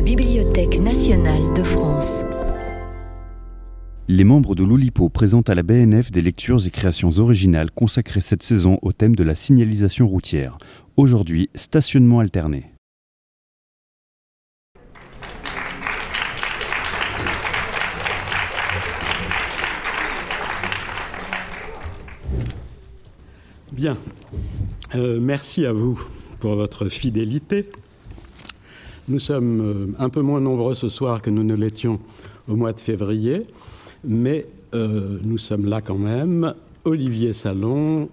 la Bibliothèque nationale de France. Les membres de l'Oulipo présentent à la BNF des lectures et créations originales consacrées cette saison au thème de la signalisation routière. Aujourd'hui, stationnement alterné. Bien. Euh, merci à vous pour votre fidélité. Nous sommes euh, un peu moins nombreux ce soir que nous ne l'étions au mois de février, mais euh, nous sommes là quand même. Olivier Salon,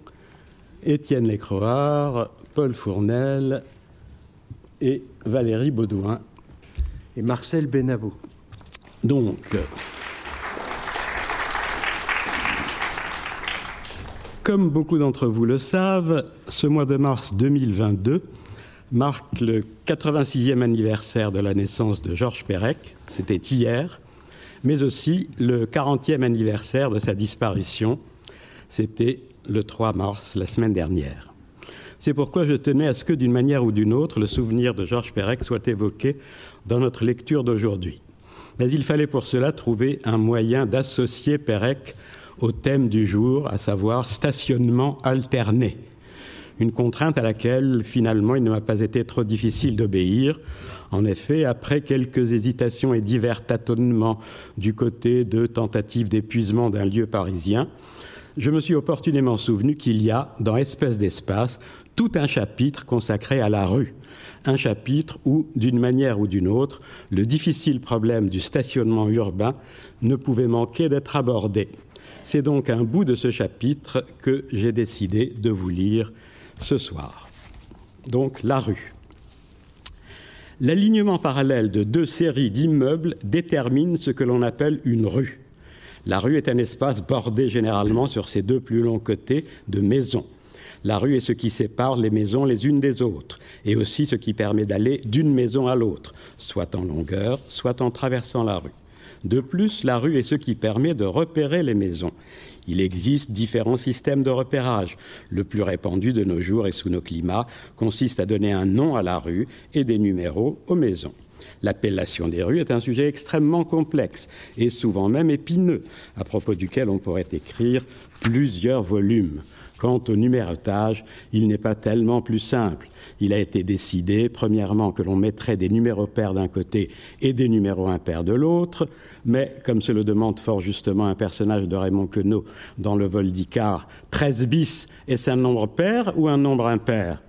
Étienne Lécroard, Paul Fournel et Valérie Baudouin. Et Marcel Benabou. Donc, Comme beaucoup d'entre vous le savent, ce mois de mars 2022 marque le 86e anniversaire de la naissance de Georges Perec, c'était hier, mais aussi le 40e anniversaire de sa disparition, c'était le 3 mars, la semaine dernière. C'est pourquoi je tenais à ce que, d'une manière ou d'une autre, le souvenir de Georges Perec soit évoqué dans notre lecture d'aujourd'hui. Mais il fallait pour cela trouver un moyen d'associer Perec au thème du jour, à savoir stationnement alterné. Une contrainte à laquelle, finalement, il ne m'a pas été trop difficile d'obéir. En effet, après quelques hésitations et divers tâtonnements du côté de tentatives d'épuisement d'un lieu parisien, je me suis opportunément souvenu qu'il y a, dans Espèce d'espace, tout un chapitre consacré à la rue. Un chapitre où, d'une manière ou d'une autre, le difficile problème du stationnement urbain ne pouvait manquer d'être abordé. C'est donc un bout de ce chapitre que j'ai décidé de vous lire ce soir. Donc la rue. L'alignement parallèle de deux séries d'immeubles détermine ce que l'on appelle une rue. La rue est un espace bordé généralement sur ses deux plus longs côtés de maisons. La rue est ce qui sépare les maisons les unes des autres, et aussi ce qui permet d'aller d'une maison à l'autre, soit en longueur, soit en traversant la rue. De plus, la rue est ce qui permet de repérer les maisons. Il existe différents systèmes de repérage. Le plus répandu de nos jours et sous nos climats consiste à donner un nom à la rue et des numéros aux maisons. L'appellation des rues est un sujet extrêmement complexe et souvent même épineux, à propos duquel on pourrait écrire plusieurs volumes. Quant au numérotage, il n'est pas tellement plus simple. Il a été décidé, premièrement, que l'on mettrait des numéros pairs d'un côté et des numéros impairs de l'autre, mais, comme se le demande fort justement un personnage de Raymond Queneau dans le vol d'Icare, 13 bis, est-ce un nombre pair ou un nombre impair?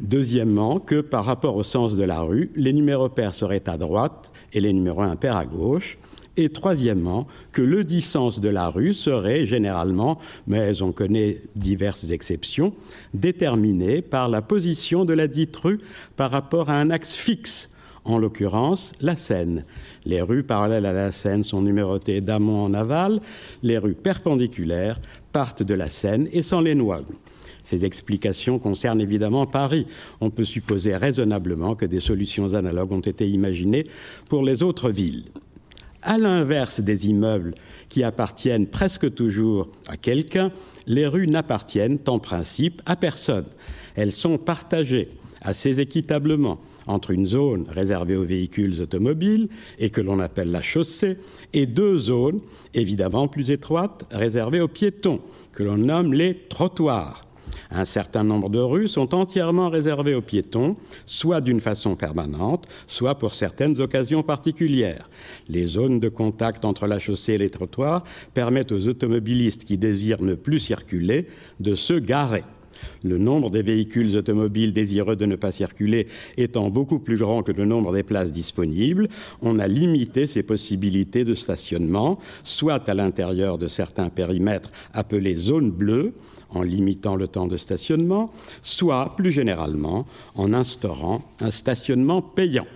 Deuxièmement, que par rapport au sens de la rue, les numéros pairs seraient à droite et les numéros impairs à gauche et troisièmement, que le distance de la rue serait généralement, mais on connaît diverses exceptions, déterminé par la position de la dite rue par rapport à un axe fixe, en l'occurrence la Seine. Les rues parallèles à la Seine sont numérotées d'amont en aval, les rues perpendiculaires partent de la Seine et s'en les noient. Ces explications concernent évidemment Paris. On peut supposer raisonnablement que des solutions analogues ont été imaginées pour les autres villes. À l'inverse des immeubles qui appartiennent presque toujours à quelqu'un, les rues n'appartiennent en principe à personne. Elles sont partagées assez équitablement entre une zone réservée aux véhicules automobiles et que l'on appelle la chaussée et deux zones évidemment plus étroites réservées aux piétons que l'on nomme les trottoirs. Un certain nombre de rues sont entièrement réservées aux piétons, soit d'une façon permanente, soit pour certaines occasions particulières. Les zones de contact entre la chaussée et les trottoirs permettent aux automobilistes qui désirent ne plus circuler de se garer. Le nombre des véhicules automobiles désireux de ne pas circuler étant beaucoup plus grand que le nombre des places disponibles, on a limité ces possibilités de stationnement, soit à l'intérieur de certains périmètres appelés zones bleues, en limitant le temps de stationnement, soit plus généralement en instaurant un stationnement payant.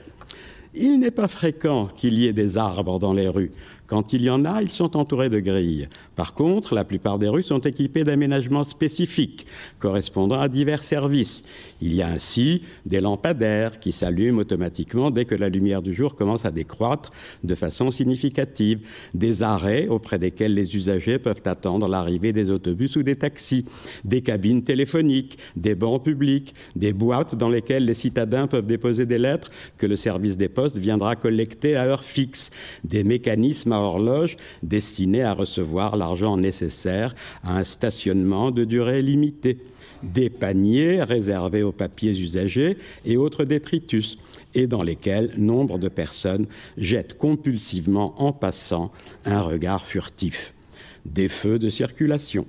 Il n'est pas fréquent qu'il y ait des arbres dans les rues, Quand il y en a, ils sont entourés de grilles. Par contre, la plupart des rues sont équipées d'aménagements spécifiques correspondant à divers services. Il y a ainsi des lampadaires qui s'allument automatiquement dès que la lumière du jour commence à décroître de façon significative, des arrêts auprès desquels les usagers peuvent attendre l'arrivée des autobus ou des taxis, des cabines téléphoniques, des bancs publics, des boîtes dans lesquelles les citadins peuvent déposer des lettres que le service des postes viendra collecter à heure fixe, des mécanismes à horloge destinés à recevoir l'argent nécessaire à un stationnement de durée limitée des paniers réservés aux papiers usagés et autres détritus, et dans lesquels nombre de personnes jettent compulsivement en passant un regard furtif. Des feux de circulation,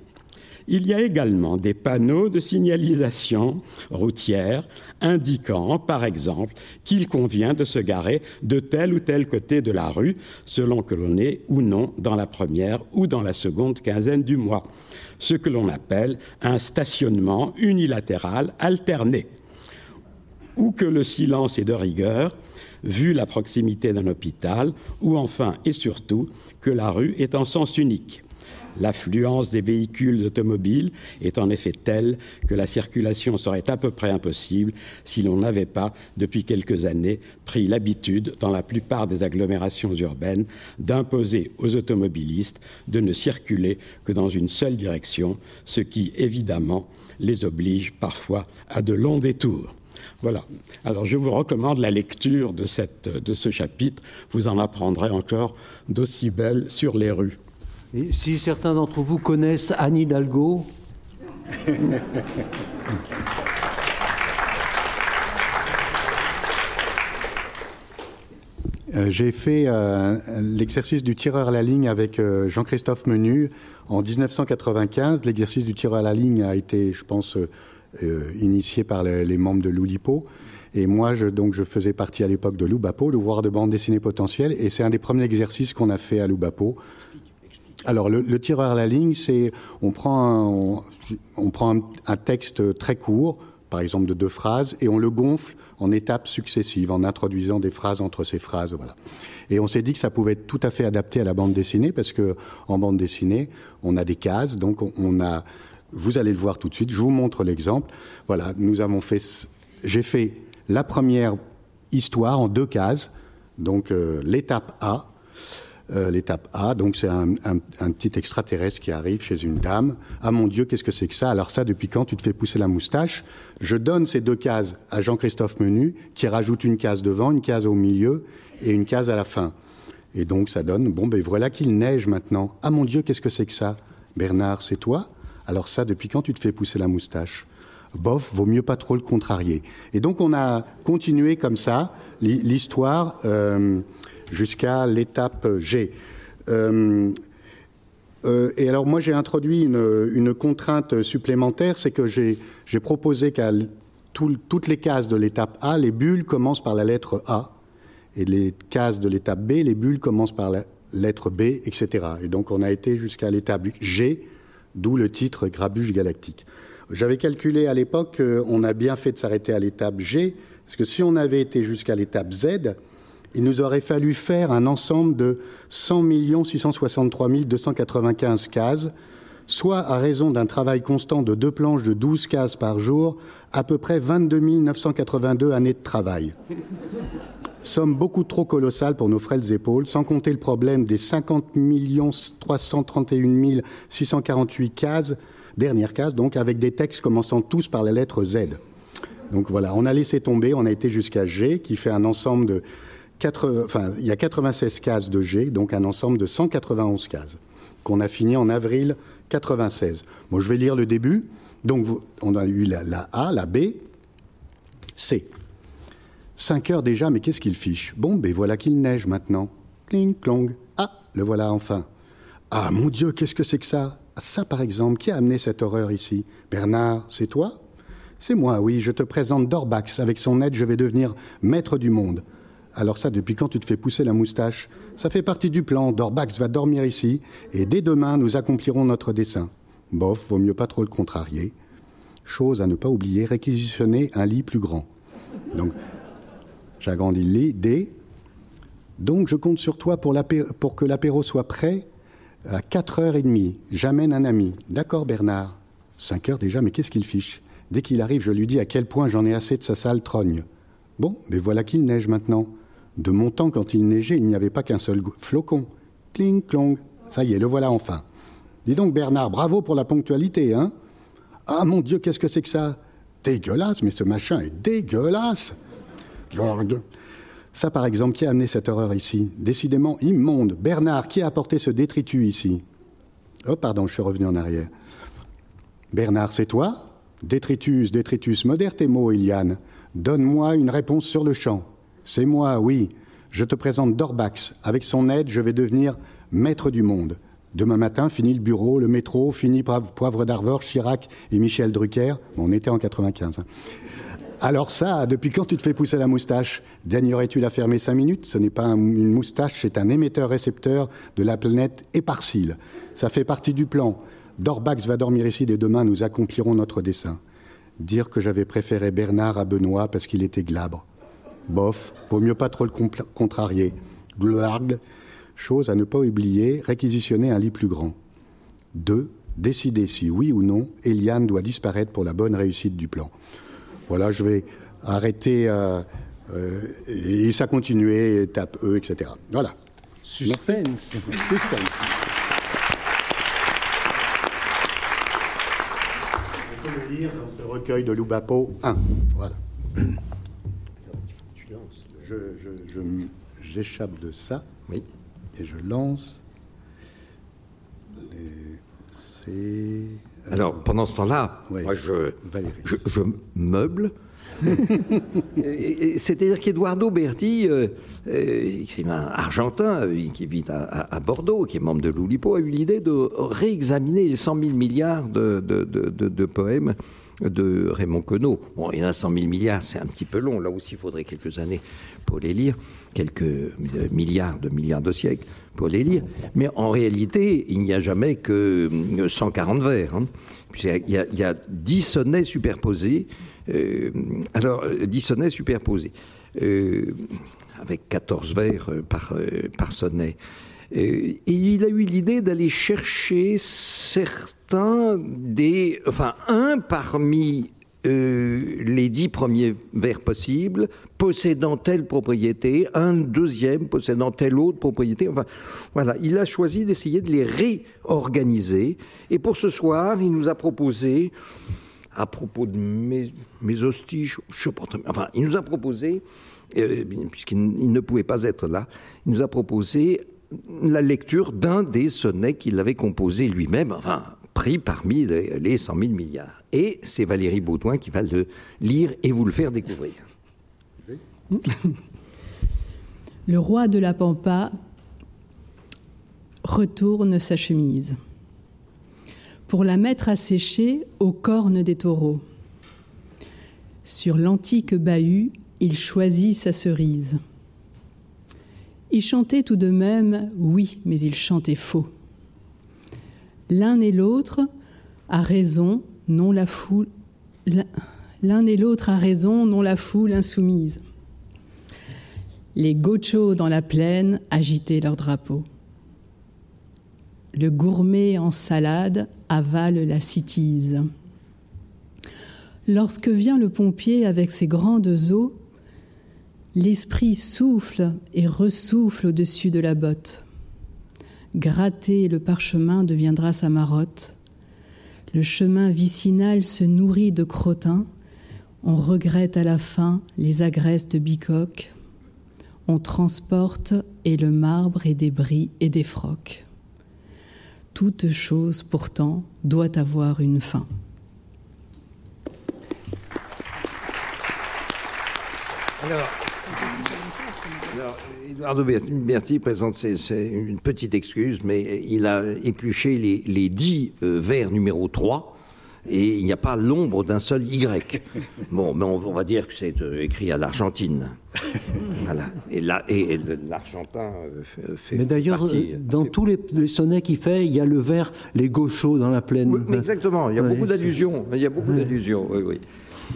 il y a également des panneaux de signalisation routière indiquant, par exemple, qu'il convient de se garer de tel ou tel côté de la rue, selon que l'on est ou non dans la première ou dans la seconde quinzaine du mois, ce que l'on appelle un stationnement unilatéral alterné, ou que le silence est de rigueur, vu la proximité d'un hôpital, ou enfin et surtout que la rue est en sens unique. L'affluence des véhicules automobiles est en effet telle que la circulation serait à peu près impossible si l'on n'avait pas, depuis quelques années, pris l'habitude, dans la plupart des agglomérations urbaines, d'imposer aux automobilistes de ne circuler que dans une seule direction, ce qui, évidemment, les oblige parfois à de longs détours. Voilà. Alors je vous recommande la lecture de, de ce chapitre. Vous en apprendrez encore d'aussi belles sur les rues. Si certains d'entre vous connaissent Anne Hidalgo euh, J'ai fait euh, l'exercice du tireur à la ligne avec euh, Jean-Christophe Menu en 1995. L'exercice du tireur à la ligne a été, je pense, initié par les, les membres de l'Oulipo. Et moi, je, donc, je faisais partie à l'époque de Loubapo, le voir de bande dessinée potentielle, et c'est un des premiers exercices qu'on a fait à Loubapo. Alors, le, le, tireur à la ligne, c'est on prend, un, on, prend un, un, texte très court, par exemple de deux phrases, et on le gonfle en étapes successives, en introduisant des phrases entre ces phrases. Voilà. Et on s'est dit que ça pouvait être tout à fait adapté à la bande dessinée, parce que en bande dessinée, on a des cases, donc on a. Vous allez le voir tout de suite. Je vous montre l'exemple. Voilà, nous avons fait. J'ai fait la première histoire en deux cases, donc euh, l'étape A. Euh, l'étape A, donc c'est un, un, un, petit extraterrestre qui arrive chez une dame. Ah mon Dieu, qu'est-ce que c'est que ça? Alors ça, depuis quand tu te fais pousser la moustache? Je donne ces deux cases à Jean-Christophe Menu, qui rajoute une case devant, une case au milieu et une case à la fin. Et donc ça donne, bon ben voilà qu'il neige maintenant. Ah mon Dieu, qu'est-ce que c'est que ça? Bernard, c'est toi? Alors ça, depuis quand tu te fais pousser la moustache? Bof, vaut mieux pas trop le contrarier. Et donc on a continué comme ça l'histoire. Euh, jusqu'à l'étape G. Euh, euh, et alors moi j'ai introduit une, contrainte supplémentaire, c'est que j'ai proposé qu'à tout, toutes les cases de l'étape A, les bulles commencent par la lettre A, et les cases de l'étape B, les bulles commencent par la lettre B, etc. Et donc on a été jusqu'à l'étape G, d'où le titre Grabuge galactique. J'avais calculé à l'époque qu'on a bien fait de s'arrêter à l'étape G, parce que si on avait été jusqu'à l'étape Z, il nous aurait fallu faire un ensemble de 100 663 295 cases, soit à raison d'un travail constant de deux planches de 12 cases par jour, à peu près 22 982 années de travail. Somme beaucoup trop colossale pour nos frêles épaules, sans compter le problème des 50 331 648 cases, dernières cases donc, avec des textes commençant tous par la lettre Z. Donc voilà, on a laissé tomber, on a été jusqu'à G, qui fait un ensemble de 4, enfin, il y a 96 cases de G, donc un ensemble de 191 cases, qu'on a fini en avril 96. Moi, je vais lire le début. Donc, vous, on a eu la, la, A, la B, C. 5 heures déjà, mais qu'est-ce qu'il fiche? Bon, ben voilà qu'il neige maintenant. Cling, clong. Ah, le voilà enfin. Ah, mon Dieu, qu'est-ce que c'est que ça? Ça, par exemple, qui a amené cette horreur ici? Bernard, c'est toi? C'est moi, oui, je te présente Dorbax. Avec son aide, je vais devenir maître du monde. Alors ça, depuis quand tu te fais pousser la moustache? Ça fait partie du plan. Dorbax va dormir ici, et dès demain, nous accomplirons notre dessin. Bof, vaut mieux pas trop le contrarier. Chose à ne pas oublier, réquisitionner un lit plus grand. Donc, j'agrandis le lit, D. Donc je compte sur toi pour, pour que l'apéro soit prêt à 4h30. J'amène un ami. D'accord, Bernard? 5 heures déjà, mais qu'est-ce qu'il fiche? Dès qu'il arrive, je lui dis à quel point j'en ai assez de sa sale trogne. Bon, mais voilà qu'il neige maintenant. De mon temps, quand il neigeait, il n'y avait pas qu'un seul flocon. Cling, clong. Ça y est, le voilà enfin. Dis donc, Bernard, bravo pour la ponctualité, hein Ah mon Dieu, qu'est-ce que c'est que ça? Dégueulasse, mais ce machin est dégueulasse Ça, par exemple, qui a amené cette horreur ici? Décidément immonde. Bernard, qui a apporté ce détritus ici? Oh, pardon, je suis revenu en arrière. Bernard, c'est toi? Détritus, détritus, modère tes mots, Eliane. Donne-moi une réponse sur le champ. C'est moi, oui. Je te présente Dorbax. Avec son aide, je vais devenir maître du monde. Demain matin, fini le bureau, le métro, fini Poivre d'Arvor, Chirac et Michel Drucker. on était en 95. Hein. Alors ça, depuis quand tu te fais pousser la moustache? Daignerais-tu la fermer cinq minutes? Ce n'est pas une moustache, c'est un émetteur-récepteur de la planète Éparcile. Ça fait partie du plan. Dorbax va dormir ici et demain nous accomplirons notre dessein. Dire que j'avais préféré Bernard à Benoît parce qu'il était glabre. Bof, vaut mieux pas trop le contrarier. Glarg, chose à ne pas oublier, réquisitionner un lit plus grand. Deux, décider si oui ou non Eliane doit disparaître pour la bonne réussite du plan. Voilà, je vais arrêter euh, euh, et ça continuer, étape E, etc. Voilà. Suspense. Suspense. On peut le lire dans ce recueil de Loubapo 1. Voilà. J'échappe de ça. Oui et je lance les... Alors, pendant ce temps-là, moi, je, je, meuble. C'est-à-dire qu'Eduardo Berti, euh, euh, écrivain argentin euh, qui vit à, Bordeaux, qui est membre de l'Oulipo, a eu l'idée de réexaminer les 100 000 milliards de, de, de poèmes de Raymond Queneau. Bon, il y en a 100 000 milliards, c'est un petit peu long. Là aussi, il faudrait quelques années pour les lire, quelques milliards de milliards de siècles pour les lire. Mais en réalité, il n'y a jamais que 140 vers. Hein. Il, y a, 10 sonnets superposés. Euh, alors, 10 sonnets superposés. Euh, avec 14 vers euh, par sonnet. Et il a eu l'idée d'aller chercher certains des, enfin un parmi euh, les dix premiers vers possibles, possédant telle propriété, un deuxième possédant telle autre propriété. Enfin, voilà, il a choisi d'essayer de les réorganiser. Et pour ce soir, il nous a proposé, à propos de mes, mes hostiches, je pas, enfin, il nous a proposé, euh, puisqu'il ne pouvait pas être là, il nous a proposé la lecture d'un des sonnets qu'il avait composé lui-même, enfin, pris parmi les, les 100 000 milliards. Et c'est Valérie Baudouin qui va le lire et vous le faire découvrir. Le roi de la Pampa retourne sa chemise pour la mettre à sécher aux cornes des taureaux. Sur l'antique bahut, il choisit sa cerise. Il chantait tout de même, oui, mais il chantait faux. L'un et l'autre a raison non la foule. L'un et l'autre a raison, non la foule insoumise. Les gauchos dans la plaine agitaient leurs drapeaux. Le gourmet en salade avale la citise. Lorsque vient le pompier avec ses grandes eaux, l'esprit souffle et ressouffle au-dessus de la botte. Gratter le parchemin deviendra sa marotte. Le chemin vicinal se nourrit de crottins. On regrette à la fin les agresses de bicoque. On transporte et le marbre et des bris et des frocs. Toute chose pourtant doit avoir une fin. Eduardo Berti présente une petite excuse, mais il a épluché les, dix euh, vers numéro 3 et il n'y a pas l'ombre d'un seul Y. Bon, mais on, va dire que c'est euh, écrit à l'Argentine. voilà. Et l'Argentin euh, fait. Mais d'ailleurs, dans tous les, sonnets qu'il fait, il y a le vers les gauchos dans la plaine. exactement. Il y a beaucoup d'allusions. Il y a beaucoup d'allusions. Oui, oui.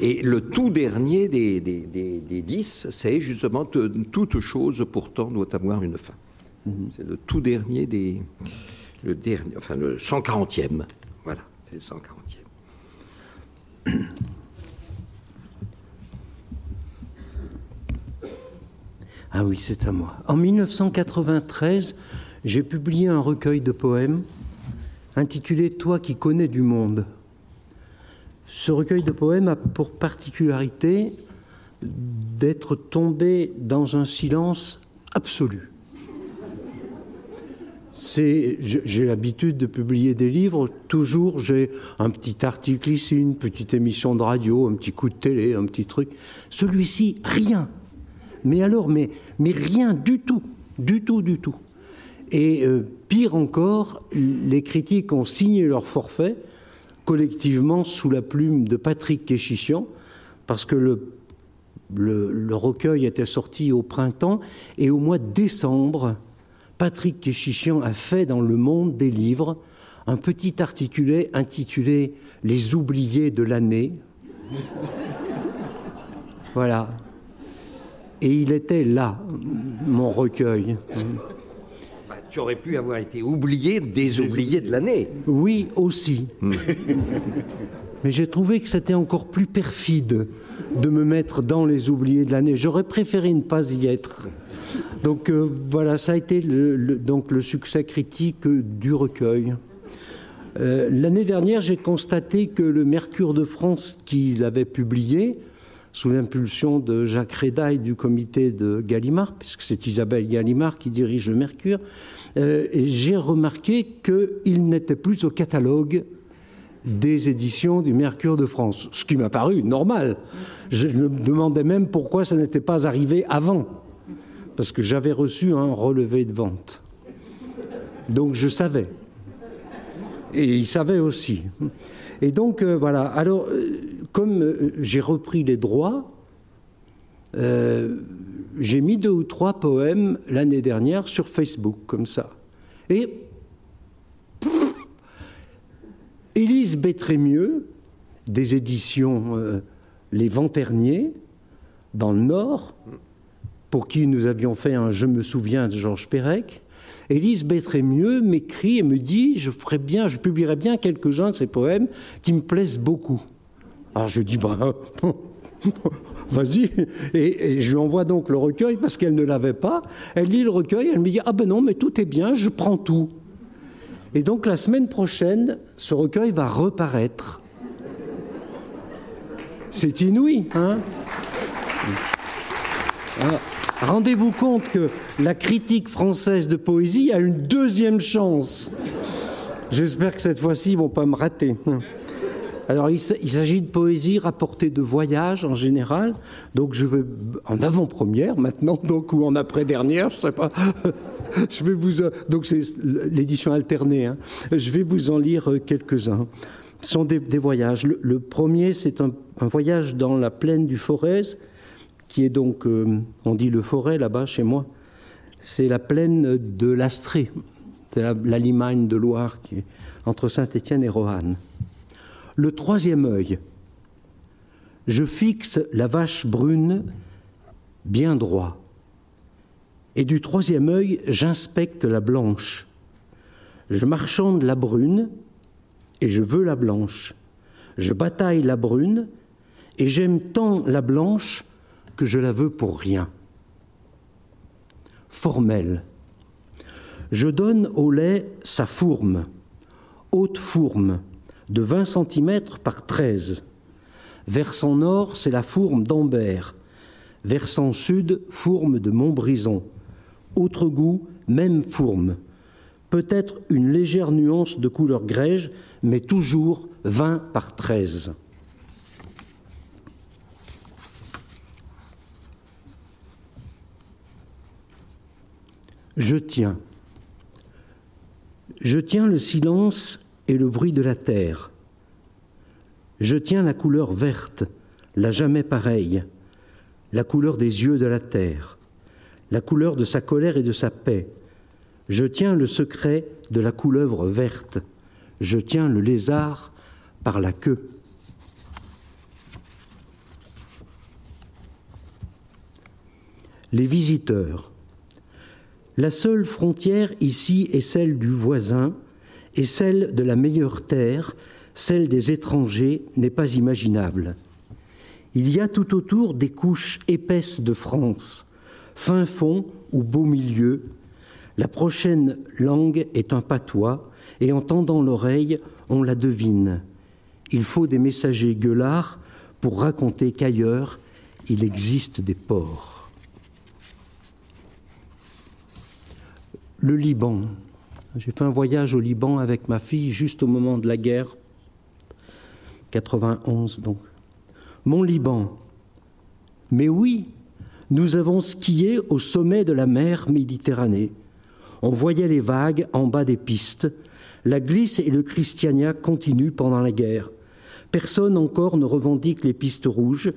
Et le tout dernier des, des, des, dix, c'est justement toute chose pourtant doit avoir une fin. Mhm. C'est le tout dernier des. Le dernier, enfin le 140e. Voilà, c'est le 140e. Ah oui, c'est à moi. En 1993, j'ai publié un recueil de poèmes intitulé Toi qui connais du monde. Ce recueil de poèmes a pour particularité d'être tombé dans un silence absolu. J'ai l'habitude de publier des livres, toujours j'ai un petit article ici, une petite émission de radio, un petit coup de télé, un petit truc. Celui-ci, rien. Mais alors, mais, rien du tout, du tout, du tout. Et euh, pire encore, les critiques ont signé leur forfait collectivement sous la plume de Patrick Kéchichian, parce que le, recueil était sorti au printemps, et au mois de décembre, Patrick Kéchichian a fait dans Le Monde des livres un petit articulé intitulé Les oubliés de l'année. voilà, et il était là, mon recueil. Tu aurais pu avoir été oublié des oubliés de l'année. Oui, aussi. Hmm. Mais j'ai trouvé que c'était encore plus perfide de me mettre dans les oubliés de l'année. J'aurais préféré ne pas y être. Donc euh, voilà, ça a été le, donc le succès critique du recueil. Euh, l'année dernière, j'ai constaté que le Mercure de France, qu'il avait publié, sous l'impulsion de Jacques Rédaille du comité de Gallimard, puisque c'est Isabelle Gallimard qui dirige le Mercure, euh, j'ai remarqué qu'il n'était plus au catalogue des éditions du Mercure de France, ce qui m'a paru normal. Je me demandais même pourquoi ça n'était pas arrivé avant, parce que j'avais reçu un relevé de vente. Donc je savais. Et il savait aussi. Et donc, euh, voilà. Alors, euh, comme euh, j'ai repris les droits, j'ai mis deux ou trois poèmes l'année dernière sur Facebook, comme ça. Et Élise Bétrémieux, des éditions Les Venterniers, dans le Nord, pour qui nous avions fait un Je me souviens de Georges Perec, Élise mieux m'écrit et me dit je ferai bien, je publierai bien quelques-uns de ces poèmes qui me plaisent beaucoup. Alors je dis bah vas-y et, je lui envoie donc le recueil parce qu'elle ne l'avait pas. Elle lit le recueil, elle me dit ah ben non mais tout est bien, je prends tout. Et donc la semaine prochaine, ce recueil va reparaître. C'est inouï, hein? Rendez-vous compte que la critique française de poésie a une deuxième chance. J'espère que cette fois-ci, ils vont pas me rater. Alors, il s'agit de poésie rapportée de voyage en général. Donc, je vais en avant-première maintenant, donc ou en après-dernière, je sais pas. je vais vous donc c'est l'édition alternée. Hein. Je vais vous en lire quelques-uns. Ce sont des, voyages. Le, premier, c'est un, un, voyage dans la plaine du Forez qui est donc, euh, on dit le forêt là-bas chez moi, c'est la plaine de l'Astrée, c'est la, Limagne de Loire qui est entre Saint-Étienne et Roanne. Le troisième œil, je fixe la vache brune bien droit, et du troisième œil, j'inspecte la blanche. Je marchande la brune, et je veux la blanche. Je bataille la brune, et j'aime tant la blanche que je la veux pour rien. Formelle. Je donne au lait sa fourme, haute fourme, de 20 cm par 13. Versant nord, c'est la fourme d'Ambert. Versant sud, fourme de Montbrison. Autre goût, même fourme. Peut-être une légère nuance de couleur grège, mais toujours 20 par 13. Je tiens. Je tiens le silence et le bruit de la terre. Je tiens la couleur verte, la jamais pareille, la couleur des yeux de la terre, la couleur de sa colère et de sa paix. Je tiens le secret de la couleuvre verte. Je tiens le lézard par la queue. Les visiteurs. La seule frontière ici est celle du voisin et celle de la meilleure terre, celle des étrangers, n'est pas imaginable. Il y a tout autour des couches épaisses de France, fin fond ou beau milieu. La prochaine langue est un patois, et en tendant l'oreille, on la devine. Il faut des messagers gueulards pour raconter qu'ailleurs, il existe des ports. Le Liban. J'ai fait un voyage au Liban avec ma fille juste au moment de la guerre, 91 donc. Mon Liban. Mais oui, nous avons skié au sommet de la mer Méditerranée. On voyait les vagues en bas des pistes. La glisse et le Christiania continuent pendant la guerre. Personne encore ne revendique les pistes rouges.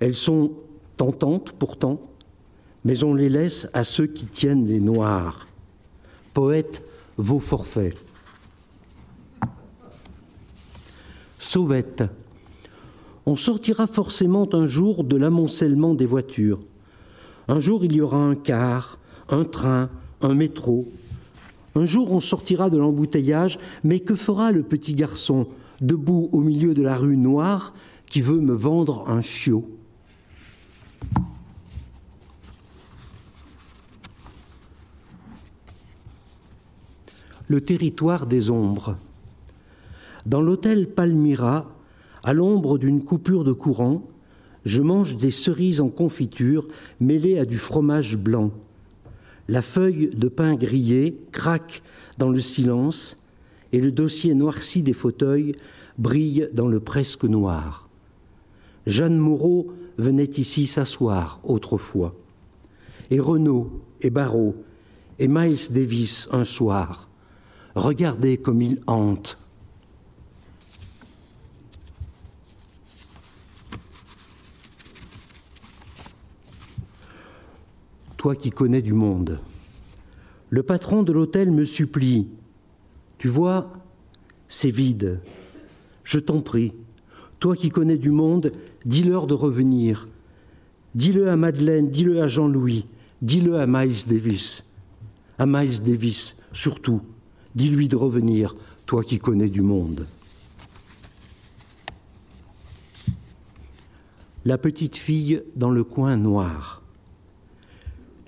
Elles sont tentantes pourtant, mais on les laisse à ceux qui tiennent les noirs. Poète, vos forfaits. Sauvette. On sortira forcément un jour de l'amoncellement des voitures. Un jour il y aura un car, un train, un métro. Un jour on sortira de l'embouteillage, mais que fera le petit garçon debout au milieu de la rue noire, qui veut me vendre un chiot? Le territoire des ombres. Dans l'hôtel Palmyra, à l'ombre d'une coupure de courant, je mange des cerises en confiture mêlées à du fromage blanc. La feuille de pain grillé craque dans le silence et le dossier noirci des fauteuils brille dans le presque noir. Jeanne Moreau venait ici s'asseoir autrefois, et Renaud et Barrault et Miles Davis un soir. Regardez comme il hante. Toi qui connais du monde, le patron de l'hôtel me supplie tu vois, c'est vide. Je t'en prie, toi qui connais du monde, dis-leur de revenir. Dis-le à Madeleine, dis-le à Jean-Louis, dis-le à Miles Davis. À Miles Davis, surtout, dis-lui de revenir, toi qui connais du monde. La petite fille dans le coin noir.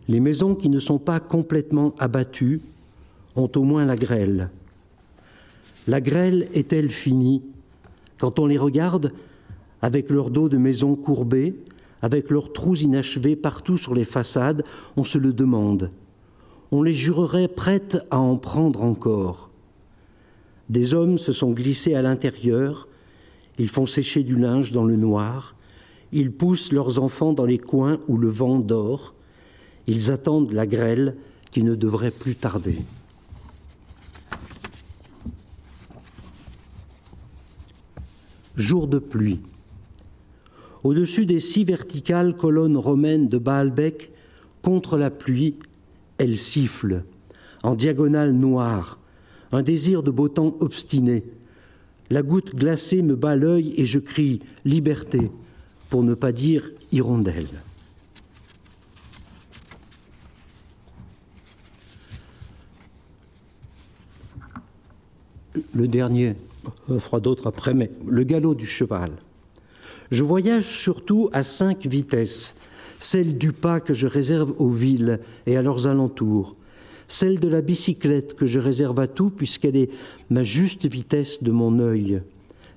Les maisons qui ne sont pas complètement abattues ont au moins la grêle. La grêle est-elle finie Quand on les regarde, avec leurs dos de maisons courbés, avec leurs trous inachevés partout sur les façades, on se le demande. On les jurerait prêtes à en prendre encore. Des hommes se sont glissés à l'intérieur, ils font sécher du linge dans le noir, ils poussent leurs enfants dans les coins où le vent dort, ils attendent la grêle qui ne devrait plus tarder. jour de pluie. Au-dessus des six verticales colonnes romaines de Baalbec, contre la pluie, elle siffle, en diagonale noire, un désir de beau temps obstiné. La goutte glacée me bat l'œil et je crie liberté, pour ne pas dire hirondelle. Le dernier, on fera d'autres après, mais le galop du cheval. Je voyage surtout à cinq vitesses, celle du pas que je réserve aux villes et à leurs alentours, celle de la bicyclette que je réserve à tout puisqu'elle est ma juste vitesse de mon œil,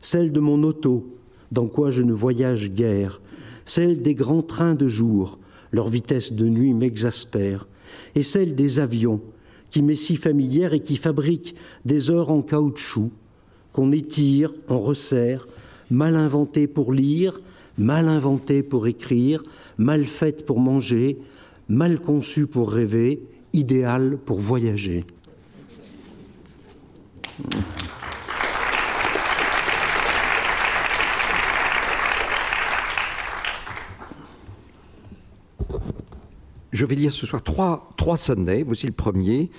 celle de mon auto, dans quoi je ne voyage guère, celle des grands trains de jour, leur vitesse de nuit m'exaspère, et celle des avions, qui m'est si familière et qui fabriquent des heures en caoutchouc, qu'on étire, on resserre, mal inventé pour lire, mal inventé pour écrire, mal faite pour manger, mal conçu pour rêver, idéal pour voyager. Je vais lire ce soir trois, sonnets. Voici le premier.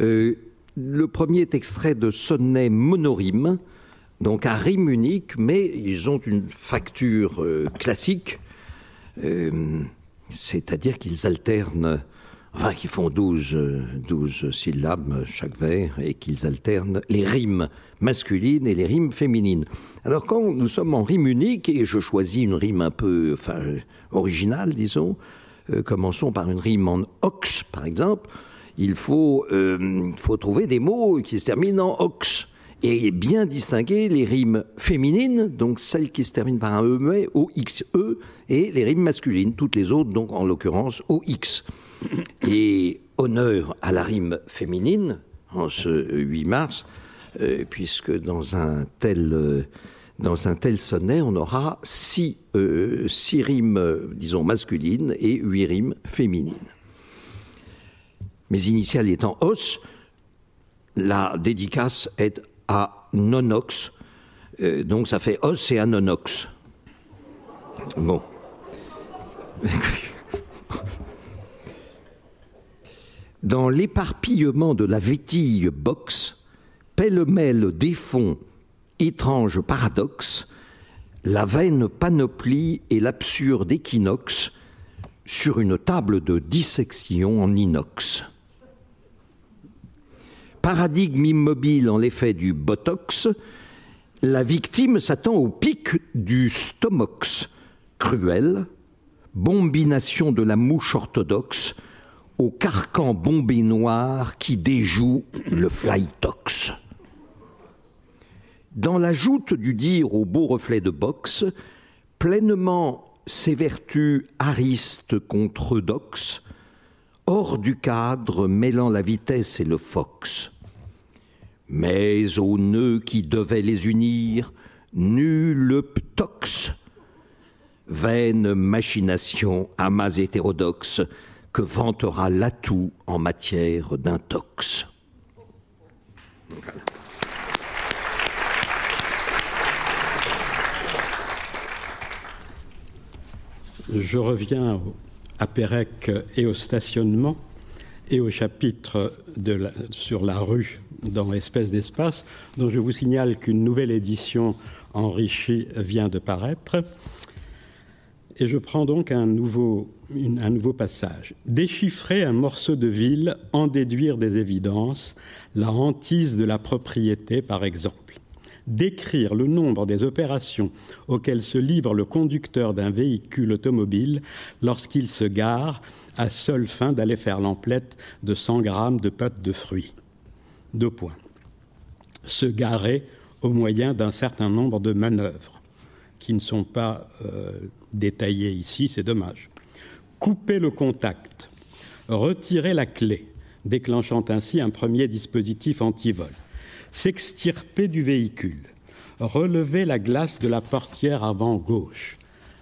Euh, le premier est extrait de sonnet monorime, donc un rime unique, mais ils ont une facture euh, classique. Euh, c'est-à-dire qu'ils alternent, enfin, qu'ils font 12, 12 syllabes chaque vers et qu'ils alternent les rimes masculines et les rimes féminines. Alors quand nous sommes en rime unique, et je choisis une rime un peu enfin, originale, disons, euh, commençons par une rime en ox, par exemple, il faut, euh, faut trouver des mots qui se terminent en ox et bien distinguer les rimes féminines, donc celles qui se terminent par un E, OXE, et les rimes masculines, toutes les autres, donc en l'occurrence OX. Et honneur à la rime féminine, en ce 8 mars, euh, puisque dans un tel... Euh, dans un tel sonnet, on aura six, euh, six rimes, disons, masculines et huit rimes féminines. Mes initiales étant os, la dédicace est à nonox. Euh, donc ça fait os et anonox. Bon. Dans l'éparpillement de la vétille box, pêle-mêle des fonds, étrange paradoxe, la vaine panoplie et l'absurde équinoxe sur une table de dissection en inox paradigme immobile en l'effet du botox, la victime s'attend au pic du stomox, cruel, bombination de la mouche orthodoxe, au carcan bombé noir qui déjoue le flytox. Dans la joute du dire au beau reflet de boxe, pleinement ses vertus aristes contre dox, hors du cadre mêlant la vitesse et le fox. Mais au nœud qui devait les unir, nul ptox, vaine machination amas hétérodoxe que vantera l'atout en matière d'intox. Je reviens à Pérec et au stationnement et au chapitre sur la rue dans Espèce d'espace, dont je vous signale qu'une nouvelle édition enrichie vient de paraître. Et je prends donc un nouveau, un nouveau passage. Déchiffrer un morceau de ville, en déduire des évidences, la hantise de la propriété, par exemple décrire le nombre des opérations auxquelles se livre le conducteur d'un véhicule automobile lorsqu'il se gare à seule fin d'aller faire l'emplette de 100 grammes de pâte de fruits. Deux points. Se garer au moyen d'un certain nombre de manœuvres qui ne sont pas euh, détaillées ici, c'est dommage. Couper le contact, retirer la clé, déclenchant ainsi un premier dispositif antivol. S'extirper du véhicule, relever la glace de la portière avant gauche,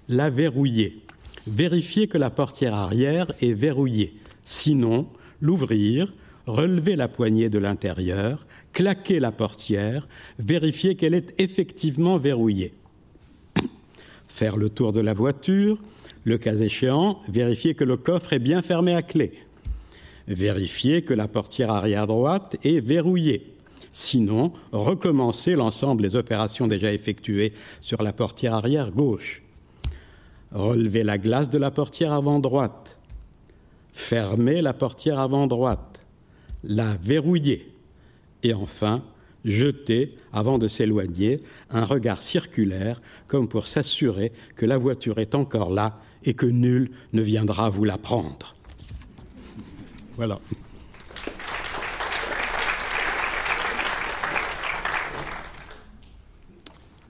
la verrouiller, vérifier que la portière arrière est verrouillée, sinon l'ouvrir, relever la poignée de l'intérieur, claquer la portière, vérifier qu'elle est effectivement verrouillée. Faire le tour de la voiture, le cas échéant, vérifier que le coffre est bien fermé à clé. Vérifier que la portière arrière droite est verrouillée. Sinon, recommencer l'ensemble des opérations déjà effectuées sur la portière arrière gauche. Relever la glace de la portière avant droite. Fermer la portière avant droite. La verrouiller. Et enfin, jeter, avant de s'éloigner, un regard circulaire comme pour s'assurer que la voiture est encore là et que nul ne viendra vous la prendre. Voilà.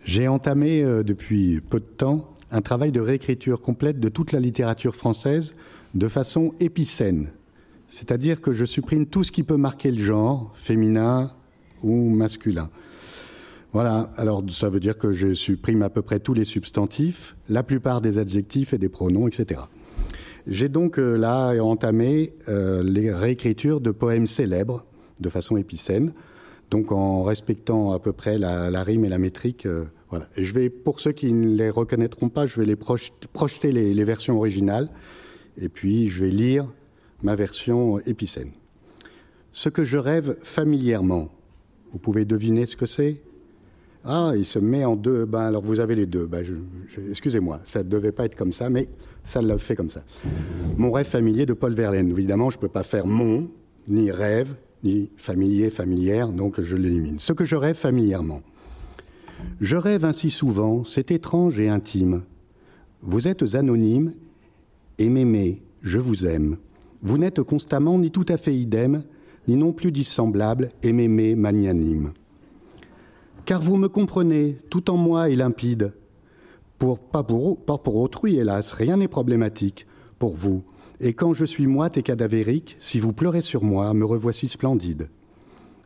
J'ai entamé euh, depuis peu de temps un travail de réécriture complète de toute la littérature française de façon épicène, c'est-à-dire que je supprime tout ce qui peut marquer le genre, féminin ou masculin. Voilà, alors ça veut dire que je supprime à peu près tous les substantifs, la plupart des adjectifs et des pronoms, etc. J'ai donc euh, là entamé euh, les réécritures de poèmes célèbres de façon épicène, donc en respectant à peu près la, rime et la métrique voilà. je vais, pour ceux qui ne les reconnaîtront pas, je vais les projeter les, versions originales et puis je vais lire ma version épicène. Ce que je rêve familièrement, vous pouvez deviner ce que c'est? Ah, il se met en deux. Ben, alors vous avez les deux. Ben, excusez-moi, ça ne devait pas être comme ça, mais ça l'a fait comme ça. Mon rêve familier de Paul Verlaine. Évidemment, je ne peux pas faire mon, ni rêve, ni familier, familière, donc je l'élimine. Ce que je rêve familièrement. Je rêve ainsi souvent, c'est étrange et intime. Vous êtes anonyme et m'aimez, je vous aime. Vous n'êtes constamment ni tout à fait idem, ni non plus dissemblable et m'aimez magnanime. Car vous me comprenez, tout en moi est limpide. Pas, pour, pour autrui, hélas, rien n'est problématique. Pour vous, et quand je suis moite et cadavérique, si vous pleurez sur moi, me revoici splendide.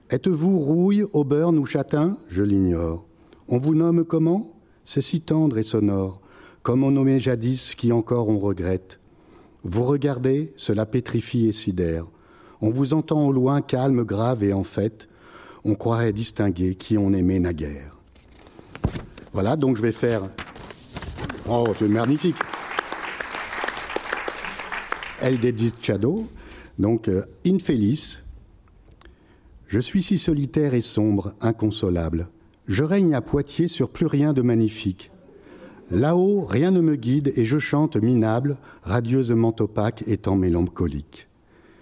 Êtes-vous rouille, auburn ou châtain? Je l'ignore. On vous nomme comment? C'est si tendre et sonore, comme on nommait jadis qui encore on regrette. Vous regardez, cela pétrifie et sidère. On vous entend au loin calme, grave et en fait, on croirait distinguer qui on aimait naguère. Voilà, donc je vais faire. Oh, c'est magnifique. El Chado, donc euh, Infelice. Je suis si solitaire et sombre, inconsolable. Je règne à Poitiers sur plus rien de magnifique. Là-haut, rien ne me guide et je chante minable, radieusement opaque, étant mélancolique.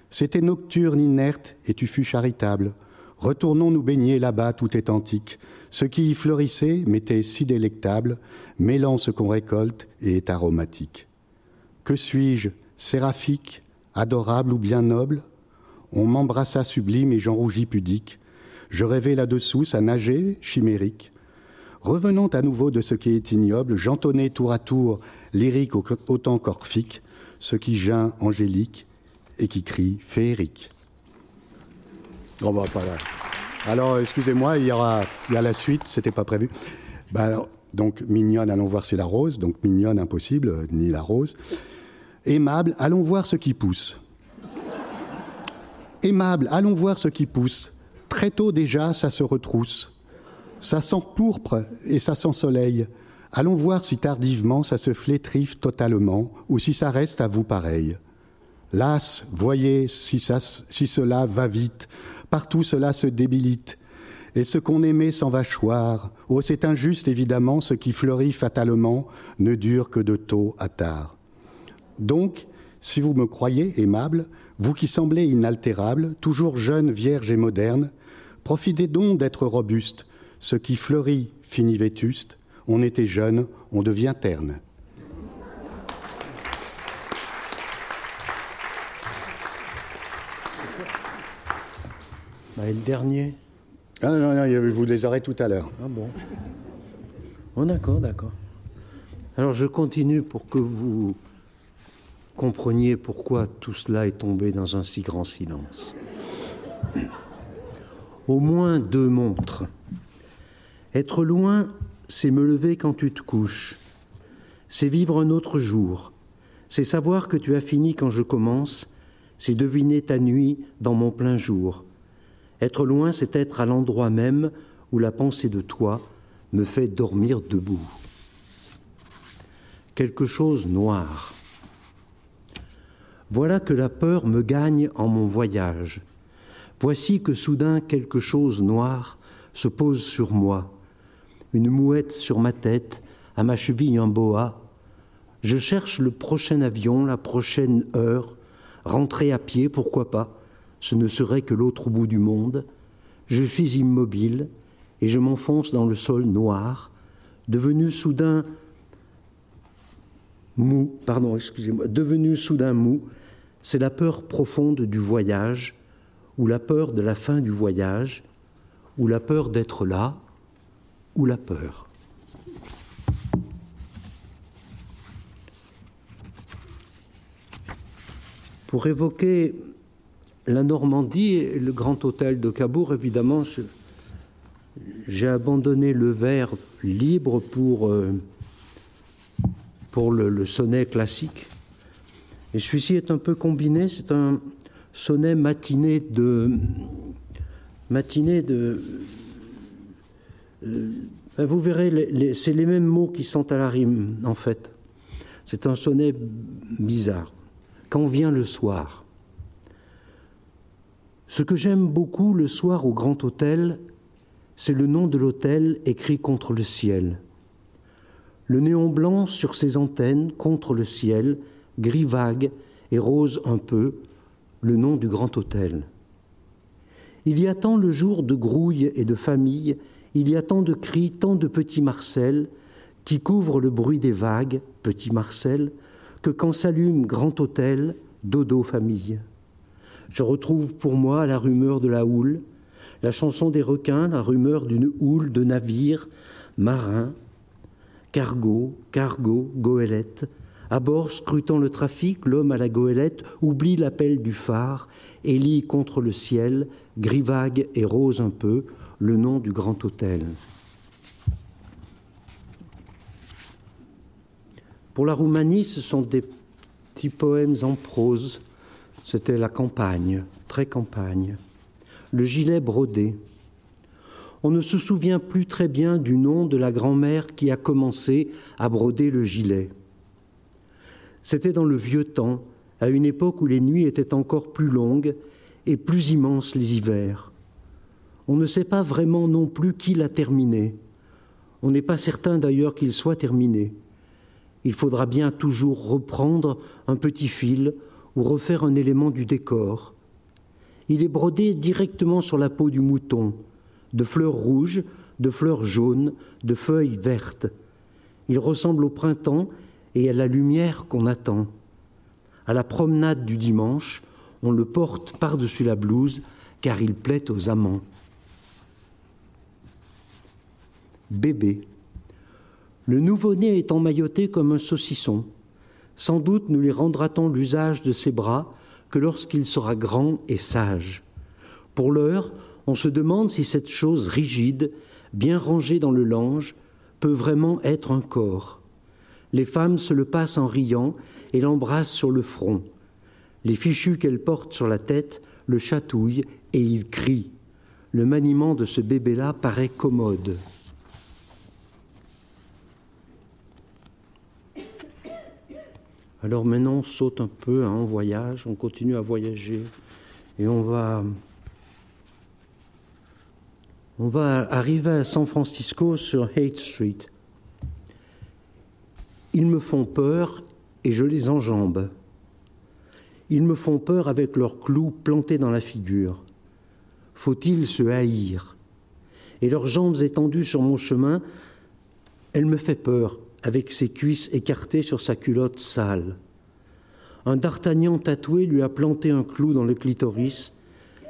C'était nocturne, inerte, et tu fus charitable. Retournons nous baigner là-bas, tout est antique. Ce qui y fleurissait m'était si délectable, mêlant ce qu'on récolte et est aromatique. Que suis-je séraphique, adorable ou bien noble? On m'embrassa sublime et j'en rougis pudique. Je rêvais là-dessous, ça nageait, chimérique. Revenant à nouveau de ce qui est ignoble, j'entonnais tour à tour, lyrique autant qu'orphique, ce qui geint angélique et qui crie féerique. Bah, pas là. Alors, excusez-moi, il y aura, a la suite, c'était pas prévu. Ben, donc, mignonne, allons voir si la rose. Donc, mignonne, impossible, ni la rose. Aimable, allons voir ce qui pousse. Aimable, allons voir ce qui pousse. Très tôt déjà, ça se retrousse. Ça sent pourpre et ça sent soleil. Allons voir si tardivement ça se flétrive totalement ou si ça reste à vous pareil. Las, voyez si, ça, si cela va vite, partout cela se débilite, et ce qu'on aimait s'en va choir. Oh, c'est injuste évidemment, ce qui fleurit fatalement ne dure que de tôt à tard. Donc, si vous me croyez aimable, vous qui semblez inaltérable, toujours jeune, vierge et moderne, profitez donc d'être robuste. Ce qui fleurit finit vétuste. On était jeune, on devient terne. Bah, et le dernier Ah non, non, je vous les aurai tout à l'heure. Ah bon Oh d'accord, d'accord. Alors je continue pour que vous compreniez pourquoi tout cela est tombé dans un si grand silence. Au moins deux montres. Être loin, c'est me lever quand tu te couches. C'est vivre un autre jour. C'est savoir que tu as fini quand je commence. C'est deviner ta nuit dans mon plein jour. Être loin, c'est être à l'endroit même où la pensée de toi me fait dormir debout. Quelque chose noir voilà que la peur me gagne en mon voyage. Voici que soudain quelque chose noir se pose sur moi. Une mouette sur ma tête, à ma cheville un boa. Je cherche le prochain avion, la prochaine heure. Rentrer à pied, pourquoi pas? Ce ne serait que l'autre bout du monde. Je suis immobile et je m'enfonce dans le sol noir, devenu soudain mou, pardon, excusez-moi, devenu soudain mou, c'est la peur profonde du voyage, ou la peur de la fin du voyage, ou la peur d'être là, ou la peur. Pour évoquer la Normandie et le grand hôtel de Cabourg, évidemment, j'ai abandonné le vers libre pour, euh, pour le sonnet classique. Et celui-ci est un peu combiné, c'est un sonnet matiné de. Matiné de. Euh, vous verrez, c'est les mêmes mots qui sont à la rime, en fait. C'est un sonnet bizarre. Quand vient le soir, ce que j'aime beaucoup le soir au Grand Hôtel, C'est le nom de l'hôtel écrit contre le ciel. Le néon blanc sur ses antennes contre le ciel, gris vague et rose un peu, le nom du grand hôtel. Il y a tant le jour de grouille et de famille, il y a tant de cris, tant de petits Marcel, qui couvrent le bruit des vagues, petit Marcel, que quand s'allume grand hôtel, dodo famille. Je retrouve pour moi la rumeur de la houle, la chanson des requins, la rumeur d'une houle de navires, marins, cargo, cargo, goélette. À bord, scrutant le trafic, l'homme à la goélette oublie l'appel du phare et lit contre le ciel, gris vague et rose un peu, le nom du grand hôtel. Pour la Roumanie, ce sont des petits poèmes en prose. C'était la campagne, très campagne. Le gilet brodé. On ne se souvient plus très bien du nom de la grand-mère qui a commencé à broder le gilet. C'était dans le vieux temps, à une époque où les nuits étaient encore plus longues et plus immenses les hivers. On ne sait pas vraiment non plus qui l'a terminé. On n'est pas certain d'ailleurs qu'il soit terminé il faudra bien toujours reprendre un petit fil ou refaire un élément du décor. Il est brodé directement sur la peau du mouton, de fleurs rouges, de fleurs jaunes, de feuilles vertes. Il ressemble au printemps et à la lumière qu'on attend. À la promenade du dimanche, on le porte par-dessus la blouse car il plaît aux amants. Bébé. Le nouveau-né est emmailloté comme un saucisson. Sans doute ne lui rendra-t-on l'usage de ses bras que lorsqu'il sera grand et sage. Pour l'heure, on se demande si cette chose rigide, bien rangée dans le lange, peut vraiment être un corps. Les femmes se le passent en riant et l'embrassent sur le front. Les fichus qu'elles portent sur la tête le chatouillent et il crie. Le maniement de ce bébé-là paraît commode. Alors maintenant, on saute un peu hein, en voyage, on continue à voyager et on va, on va arriver à San Francisco sur Haight Street. Ils me font peur et je les enjambe. Ils me font peur avec leurs clous plantés dans la figure. Faut-il se haïr? Et leurs jambes étendues sur mon chemin, elle me fait peur avec ses cuisses écartées sur sa culotte sale. Un d'Artagnan tatoué lui a planté un clou dans le clitoris,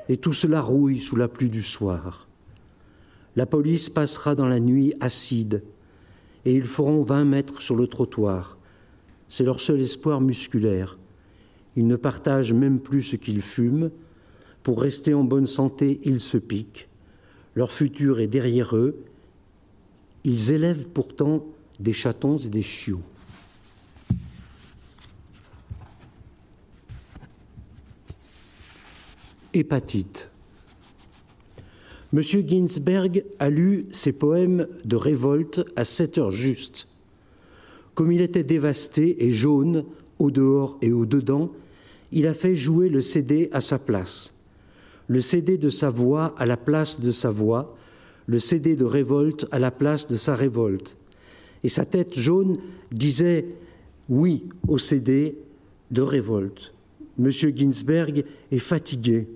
et tout cela rouille sous la pluie du soir. La police passera dans la nuit acide, et ils feront vingt mètres sur le trottoir. C'est leur seul espoir musculaire. Ils ne partagent même plus ce qu'ils fument. Pour rester en bonne santé, ils se piquent. Leur futur est derrière eux. Ils élèvent pourtant des chatons et des chiots. Hépatite. Monsieur Ginsberg a lu ses poèmes de révolte à sept heures justes. Comme il était dévasté et jaune, au dehors et au dedans, il a fait jouer le CD à sa place. Le CD de sa voix à la place de sa voix, le CD de révolte à la place de sa révolte et sa tête jaune disait oui au CD de révolte. Monsieur Ginsberg est fatigué.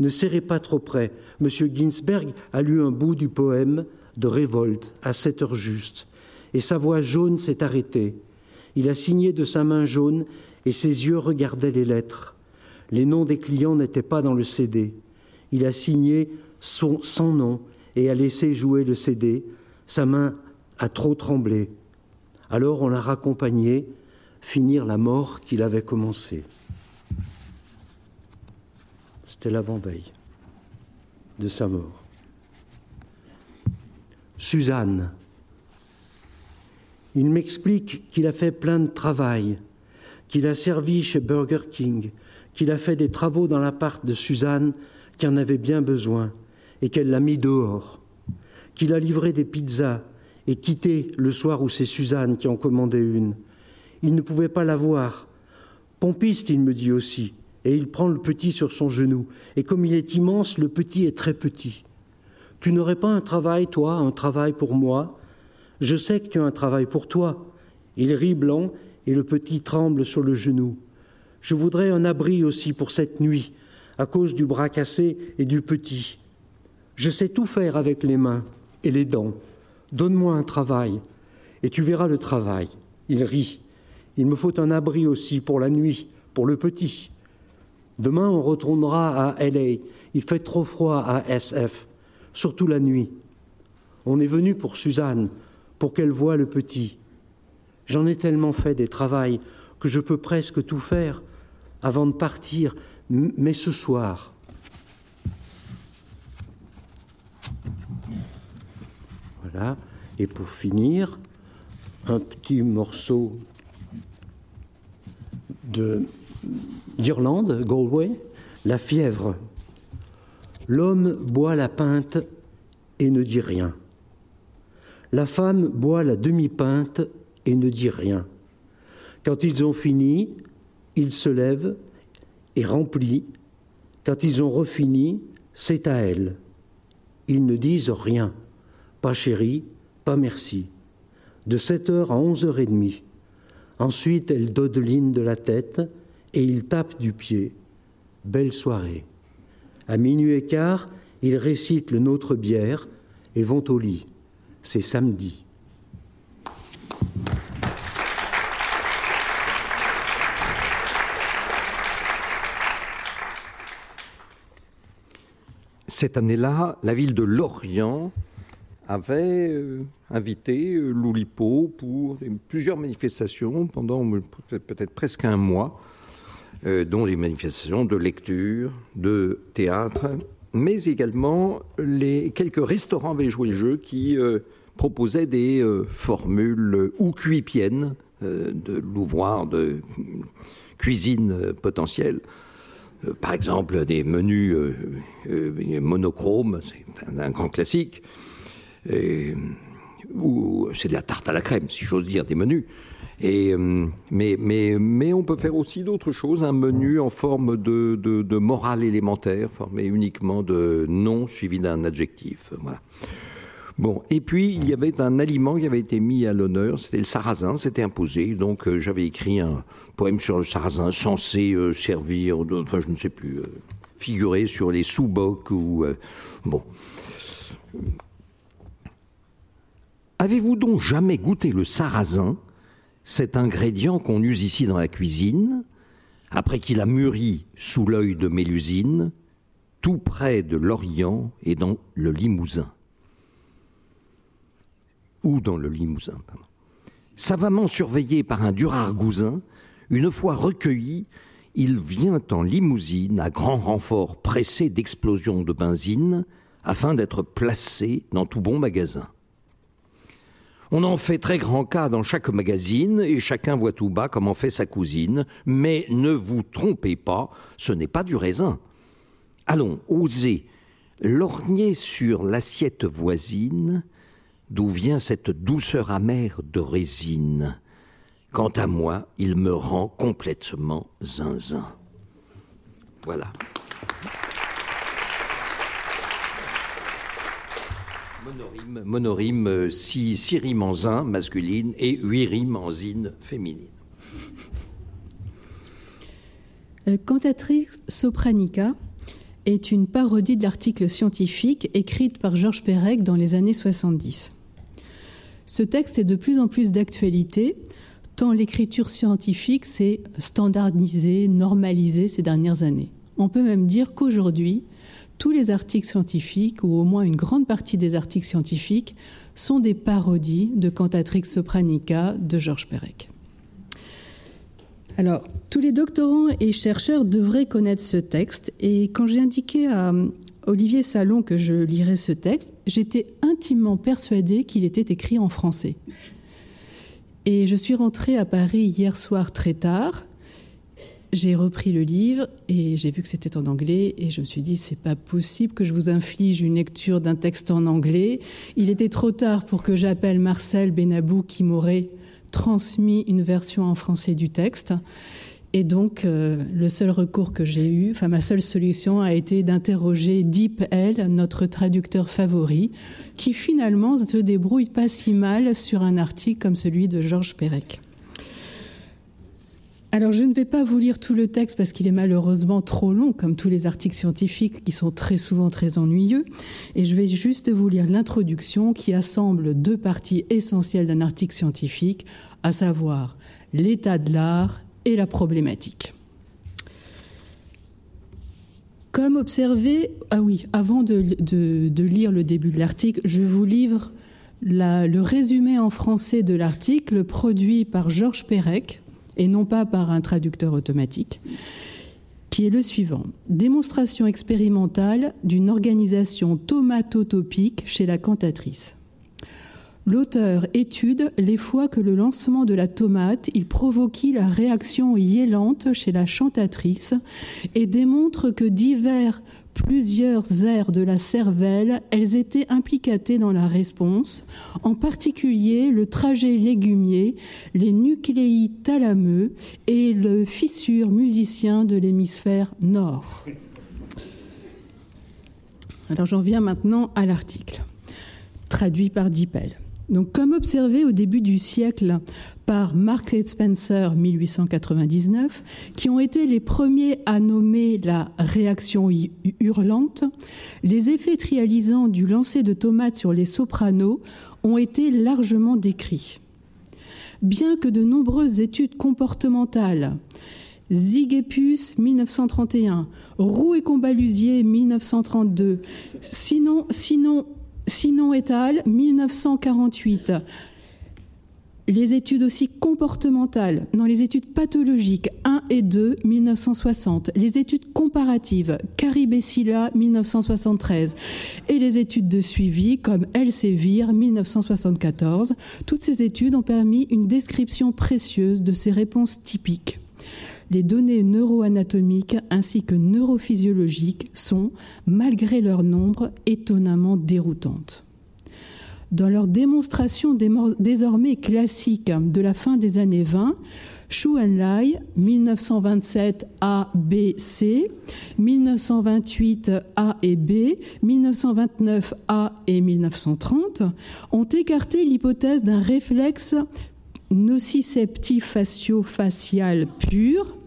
Ne serrez pas trop près. Monsieur Ginsberg a lu un bout du poème de révolte à sept heures justes, et sa voix jaune s'est arrêtée. Il a signé de sa main jaune et ses yeux regardaient les lettres. Les noms des clients n'étaient pas dans le CD. Il a signé son, son nom et a laissé jouer le CD. Sa main a trop tremblé. Alors on l'a raccompagné finir la mort qu'il avait commencée. C'était l'avant-veille de sa mort. Suzanne. Il m'explique qu'il a fait plein de travail, qu'il a servi chez Burger King, qu'il a fait des travaux dans l'appart de Suzanne qui en avait bien besoin et qu'elle l'a mis dehors, qu'il a livré des pizzas et quitté le soir où c'est Suzanne qui en commandait une. Il ne pouvait pas la voir. Pompiste, il me dit aussi, et il prend le petit sur son genou. Et comme il est immense, le petit est très petit. Tu n'aurais pas un travail, toi, un travail pour moi? Je sais que tu as un travail pour toi. Il rit blanc et le petit tremble sur le genou. Je voudrais un abri aussi pour cette nuit, à cause du bras cassé et du petit. Je sais tout faire avec les mains et les dents. Donne-moi un travail, et tu verras le travail. Il rit. Il me faut un abri aussi pour la nuit, pour le petit. Demain, on retournera à LA. Il fait trop froid à SF, surtout la nuit. On est venu pour Suzanne, pour qu'elle voie le petit. J'en ai tellement fait des travails que je peux presque tout faire avant de partir, mais ce soir. Et pour finir, un petit morceau d'Irlande, Galway, La fièvre. L'homme boit la pinte et ne dit rien. La femme boit la demi-pinte et ne dit rien. Quand ils ont fini, ils se lèvent et remplissent. Quand ils ont refini, c'est à elle. Ils ne disent rien. Pas chérie, pas merci. De 7 heures à 11 heures et demie. Ensuite, elle dodeline de la tête et il tape du pied. Belle soirée. À minuit et quart, ils récitent le Notre bière et vont au lit. C'est samedi. Cette année-là, la ville de Lorient avait euh, invité euh, Loulipo pour plusieurs manifestations pendant peut-être presque un mois, euh, dont les manifestations de lecture, de théâtre, mais également les quelques restaurants avaient joué le jeu qui proposaient des formules ou cuipiennes de l'ouvroir de cuisine potentielle. Par exemple des menus monochromes, c'est un, grand classique, ou c'est de la tarte à la crème, si j'ose dire, des menus. Et, euh, mais, mais, mais on peut faire aussi d'autres choses, un menu en forme de, de, morale élémentaire, formé uniquement de nom suivi d'un adjectif. Voilà. Bon, et puis il y avait un aliment qui avait été mis à l'honneur, c'était le sarrasin, c'était imposé. Donc euh, j'avais écrit un poème sur le sarrasin censé euh, servir, enfin je ne sais plus, figurer sur les sous-bocs ou bon. Avez-vous donc jamais goûté le sarrasin, cet ingrédient qu'on use ici dans la cuisine, après qu'il a mûri sous l'œil de Mélusine, tout près de l'Orient et dans le Limousin? Ou dans le Limousin, pardon. Savamment surveillé par un dur argousin, une fois recueilli, il vient en limousine à grand renfort pressé d'explosions de benzine afin d'être placé dans tout bon magasin. On en fait très grand cas dans chaque magazine et chacun voit tout bas comment fait sa cousine. Mais ne vous trompez pas, ce n'est pas du raisin. Allons, osez, lorgnez sur l'assiette voisine d'où vient cette douceur amère de résine. Quant à moi, il me rend complètement zinzin. Voilà. Monorime, monorime 6 euh, rimes en zin masculine et 8 rimes en féminine. Euh, Cantatrix Sopranica est une parodie de l'article scientifique écrite par Georges Perec dans les années 70. Ce texte est de plus en plus d'actualité, tant l'écriture scientifique s'est standardisée, normalisée ces dernières années. On peut même dire qu'aujourd'hui, tous les articles scientifiques, ou au moins une grande partie des articles scientifiques, sont des parodies de Cantatrix Sopranica de Georges Perec. Alors, tous les doctorants et chercheurs devraient connaître ce texte, et quand j'ai indiqué à Olivier Salon que je lirais ce texte, j'étais intimement persuadée qu'il était écrit en français. Et je suis rentrée à Paris hier soir très tard, j'ai repris le livre et j'ai vu que c'était en anglais et je me suis dit c'est pas possible que je vous inflige une lecture d'un texte en anglais. Il était trop tard pour que j'appelle Marcel Benabou qui m'aurait transmis une version en français du texte. Et donc, euh, le seul recours que j'ai eu, enfin ma seule solution a été d'interroger Deep L, notre traducteur favori, qui finalement se débrouille pas si mal sur un article comme celui de Georges Perec. Alors, je ne vais pas vous lire tout le texte parce qu'il est malheureusement trop long, comme tous les articles scientifiques qui sont très souvent très ennuyeux. Et je vais juste vous lire l'introduction qui assemble deux parties essentielles d'un article scientifique, à savoir l'état de l'art et la problématique. Comme observé, ah oui, avant de, lire le début de l'article, je vous livre le résumé en français de l'article produit par Georges Perec et non pas par un traducteur automatique, qui est le suivant. Démonstration expérimentale d'une organisation tomatotopique chez la cantatrice. L'auteur étude les fois que le lancement de la tomate, il provoquit la réaction yélante chez la chantatrice et démontre que divers plusieurs aires de la cervelle, elles étaient impliquées dans la réponse, en particulier le trajet légumier, les nucléi thalameux et le fissure musicien de l'hémisphère nord. Alors j'en viens maintenant à l'article, traduit par Dippel. Donc, comme observé au début du siècle par Marx et Spencer 1899, qui ont été les premiers à nommer la réaction hurlante, les effets trialisants du lancer de tomates sur les sopranos ont été largement décrits. Bien que de nombreuses études comportementales Zigepus 1931, Roux et Combalusier 1932, sinon, sinon Sinon et al., 1948. Les études aussi comportementales, dans les études pathologiques 1 et 2, 1960. Les études comparatives, Caribessila, 1973. Et les études de suivi, comme Elsevier, 1974. Toutes ces études ont permis une description précieuse de ces réponses typiques les données neuroanatomiques ainsi que neurophysiologiques sont, malgré leur nombre, étonnamment déroutantes. Dans leur démonstration désormais classique de la fin des années 20, Shu Lai, 1927 A, B, C, 1928 A et B, 1929 A et 1930 ont écarté l'hypothèse d'un réflexe nociceptif facio-facial pur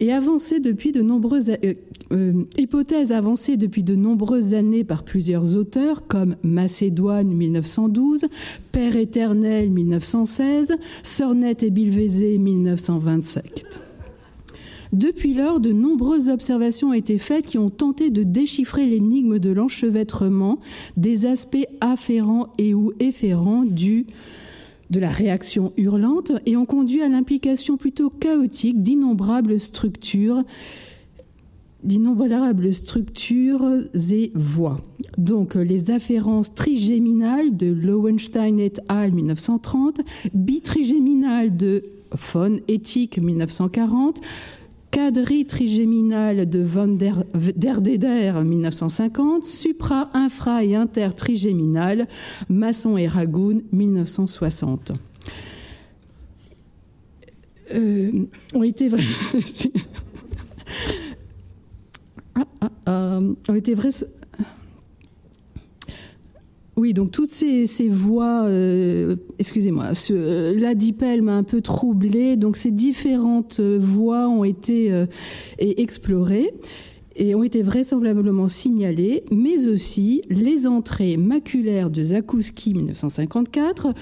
et avancé depuis de nombreuses euh, euh, hypothèses avancées depuis de nombreuses années par plusieurs auteurs comme Macédoine 1912, Père éternel 1916, Sornet et Bilvézé 1927. Depuis lors, de nombreuses observations ont été faites qui ont tenté de déchiffrer l'énigme de l'enchevêtrement des aspects afférents et ou efférents du de la réaction hurlante et ont conduit à l'implication plutôt chaotique d'innombrables structures d'innombrables structures et voix. Donc les afférences trigéminales de Lowenstein et al. 1930, bitrigéminales de von Ethick 1940, quadri trigéminal de Van der, der 1950, supra, infra et intertrigéminal, Masson et Ragoun 1960. Euh, ont été ah, ah, ah, ont été vrais oui, donc toutes ces, voix, euh, excusez-moi, ce, la dipel m'a un peu troublée, donc ces différentes euh, voix ont été euh, explorées et ont été vraisemblablement signalées, mais aussi les entrées maculaires de Zakouski 1954,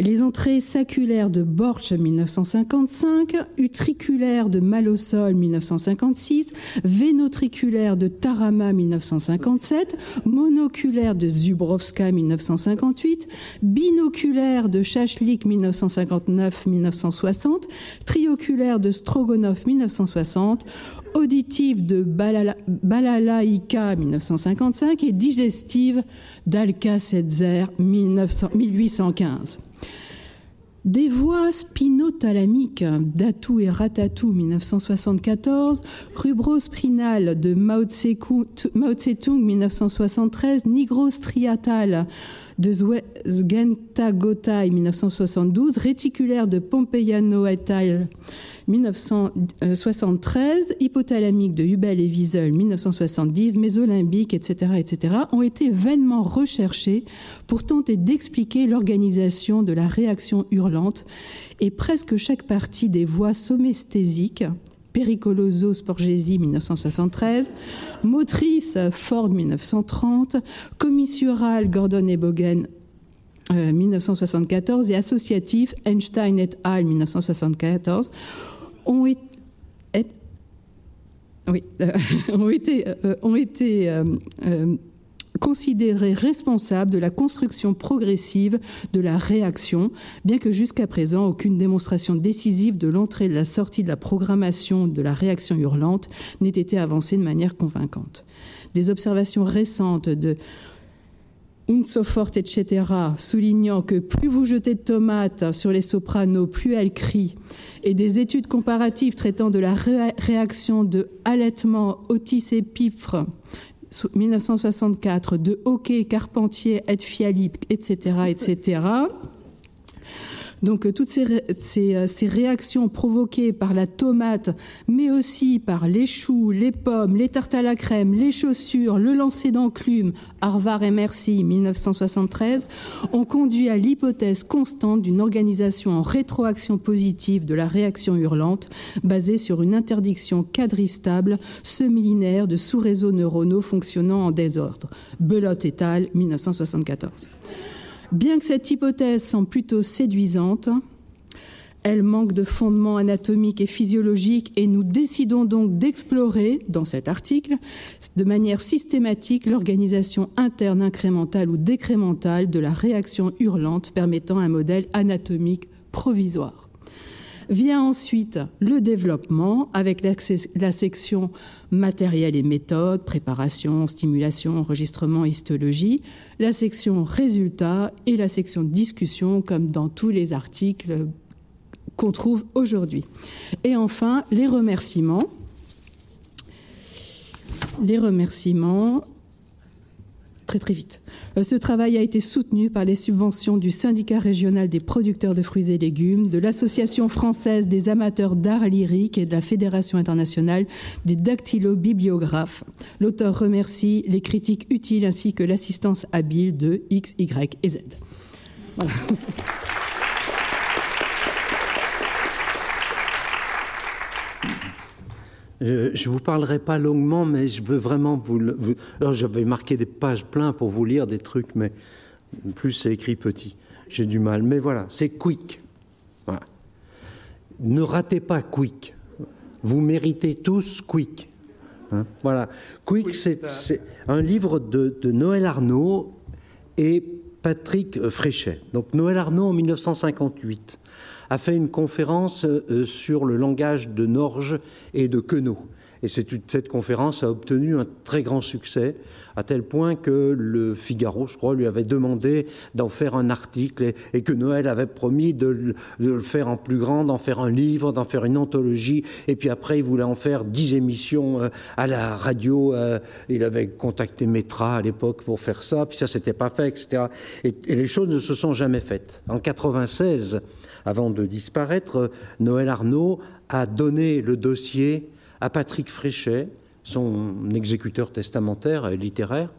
les entrées saculaires de Borch 1955, utriculaires de Malosol 1956, vénotriculaires de Tarama 1957, monoculaires de Zubrovska 1958, binoculaires de Chachlik 1959-1960, trioculaires de Strogonov 1960, auditive de Balalaïka 1955 et digestive d'Alka-Setzer 1815. Des voix spinothalamiques d'Atou et Ratatou 1974, rubrosprinal de Mao Tse-tung 1973, nigrostriatal de Zgenta Gotay 1972, réticulaire de Pompeiano et al. 1973, hypothalamique de Hubel et Wiesel 1970, mésolimbique, etc., etc., ont été vainement recherchés pour tenter d'expliquer l'organisation de la réaction hurlante et presque chaque partie des voies somesthésiques Pericoloso Sporgesi 1973, motrice Ford 1930, commissurale Gordon et Bogen 1974 et associatif Einstein et al. 1974 ont, été, oui, euh, ont été, euh, ont été euh, considérés responsables de la construction progressive de la réaction, bien que jusqu'à présent aucune démonstration décisive de l'entrée et de la sortie de la programmation de la réaction hurlante n'ait été avancée de manière convaincante. Des observations récentes de Unsofort, etc., soulignant que plus vous jetez de tomates sur les sopranos, plus elles crient, et des études comparatives traitant de la réaction de halètement Otis et Pifre 1964, de Hockey, Carpentier, Ed Fialip, etc., etc., donc euh, toutes ces, euh, ces, réactions provoquées par la tomate, mais aussi par les choux, les pommes, les tartes à la crème, les chaussures, le lancer d'enclume, Harvard et Merci 1973, ont conduit à l'hypothèse constante d'une organisation en rétroaction positive de la réaction hurlante, basée sur une interdiction quadristable semi-linéaire de sous-réseaux neuronaux fonctionnant en désordre. Belote et al. 1974. Bien que cette hypothèse semble plutôt séduisante, elle manque de fondement anatomique et physiologique et nous décidons donc d'explorer, dans cet article, de manière systématique l'organisation interne incrémentale ou décrémentale de la réaction hurlante permettant un modèle anatomique provisoire. Vient ensuite le développement avec la section matériel et méthode, préparation, stimulation, enregistrement, histologie, la section résultats et la section discussion comme dans tous les articles qu'on trouve aujourd'hui. Et enfin, les remerciements. Les remerciements très très vite. Euh, ce travail a été soutenu par les subventions du syndicat régional des producteurs de fruits et légumes, de l'Association française des amateurs d'art lyrique et de la Fédération internationale des dactylo-bibliographes. L'auteur remercie les critiques utiles ainsi que l'assistance habile de X, Y et Z. Voilà. Je ne vous parlerai pas longuement, mais je veux vraiment vous. Alors, j'avais marqué des pages pleines pour vous lire des trucs, mais plus c'est écrit petit. J'ai du mal. Mais voilà, c'est quick. Ne ratez pas quick. Vous méritez tous quick. Hein, voilà. Quick, c'est un livre de, de Noël Arnaud et Patrick Fréchet. Donc Noël Arnaud en 1958 a fait une conférence euh, sur le langage de Norge et de Queneau. Et cette conférence a obtenu un très grand succès, à tel point que le Figaro, je crois, lui avait demandé d'en faire un article et, que Noël avait promis de, le faire en plus grand, d'en faire un livre, d'en faire une anthologie. Et puis après, il voulait en faire dix émissions euh, à la radio. Euh, il avait contacté Metra à l'époque pour faire ça, puis ça s'était pas fait, etc. Et, et les choses ne se sont jamais faites. En 96, avant de disparaître, Noël Arnaud a donné le dossier à Patrick Fréchet, son exécuteur testamentaire littéraire.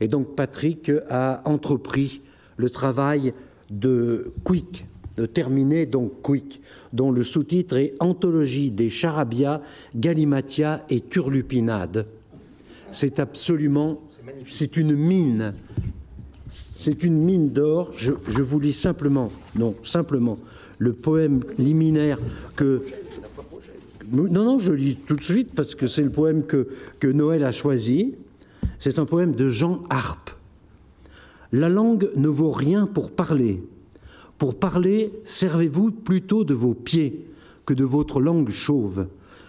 Et donc Patrick a entrepris le travail de Quick, de terminer donc Quick, dont le sous-titre est Anthologie des charabia, galimatia et turlupinades. C'est absolument, c'est une mine, c'est une mine d'or. Je, je, vous lis simplement, non, simplement le poème liminaire que... Non, non, je lis tout de suite parce que c'est le poème que, que Noël a choisi. C'est un poème de Jean Harpe. La langue ne vaut rien pour parler. Pour parler, servez-vous plutôt de vos pieds que de votre langue chauve.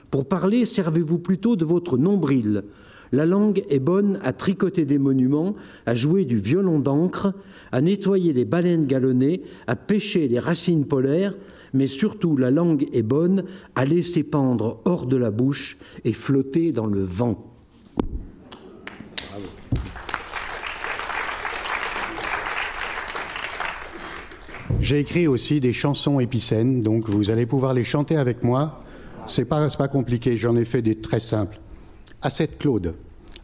Pour parler, servez-vous plutôt de votre nombril. La langue est bonne à tricoter des monuments, à jouer du violon d'encre, à nettoyer les baleines galonnées, à pêcher les racines polaires, mais surtout la langue est bonne à laisser pendre hors de la bouche et flotter dans le vent. J'ai écrit aussi des chansons épicènes, donc vous allez pouvoir les chanter avec moi. C'est pas, pas compliqué, j'en ai fait des très simples. À cette Claude.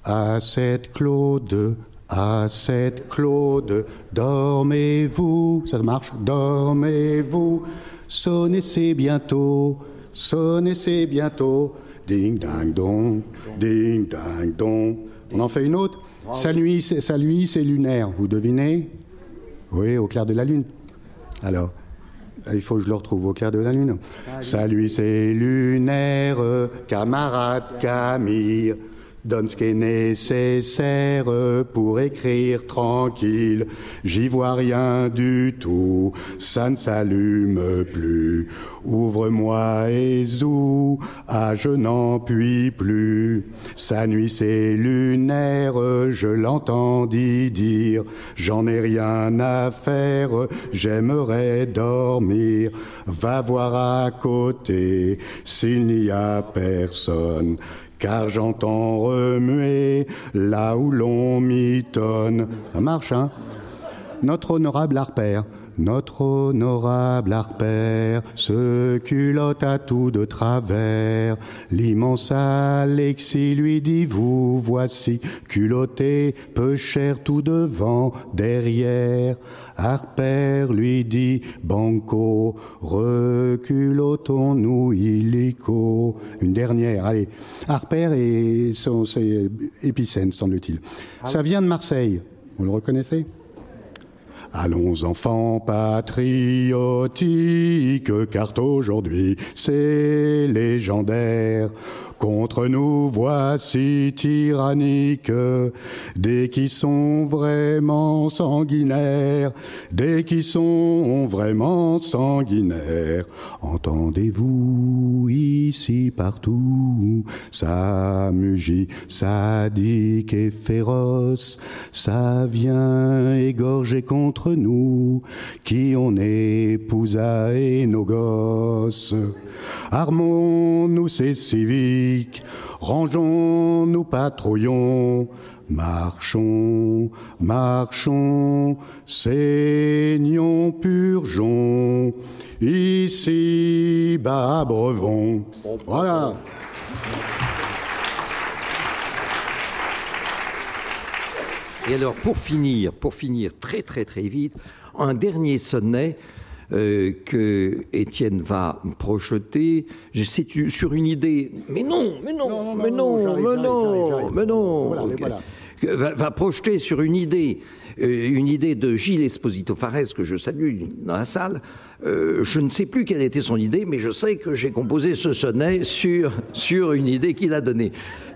À cette Claude, à cette Claude, dormez-vous. Ça marche Dormez-vous. Sonnez, c'est bientôt. Sonnez, c'est bientôt. Ding, ding, dong. Ding, ding, dong. On en fait une autre Sa nuit, c'est lunaire. Vous devinez? Oui, au clair de la lune. Alors, il faut que je le retrouve au clair de la lune. Salut, c'est lunaire, camarade Camille. Donne ce qui est nécessaire pour écrire tranquille. J'y vois rien du tout, ça ne s'allume plus. Ouvre-moi et zou, ah je n'en puis plus. Sa nuit c'est lunaire, je l'entendis dire. J'en ai rien à faire, j'aimerais dormir. Va voir à côté s'il n'y a personne car j'entends remuer là où l'on mitonne. Ça marche, hein Notre honorable arpère, notre honorable arpère se culotte à tout de travers. L'immense Alexis lui dit Vous voici, culotté, peu cher tout devant, derrière. Harper lui dit Banco, reculotons-nous illico. Une dernière, allez. Harper et son, c'est Épicène, semble-t-il. Ça vient de Marseille. Vous le reconnaissez? Allons enfants patriotiques, car aujourd'hui c'est légendaire. Contre nous voici tyranniques, des qui sont vraiment sanguinaires, des qui sont vraiment sanguinaires. Entendez-vous ici partout, ça mugit, sadique et féroce, ça vient égorger contre nous, qui on épousa et nos gosses. Armons-nous ces civiques, rangeons-nous patrouillons, marchons, marchons, saignons, purgeons, ici bas brevons. Voilà. Et alors, pour finir, pour finir très très très vite, un dernier sonnet euh, que Étienne va projeter c'est sur une idée. Mais non, mais non, mais non, mais non, mais non. Va, va, projeter sur une idée, euh, une idée de Gilles Esposito Fares que je salue dans la salle. Euh, je ne sais plus quelle était son idée, mais je sais que j'ai composé ce sonnet sur sur une idée qu'il a donnée.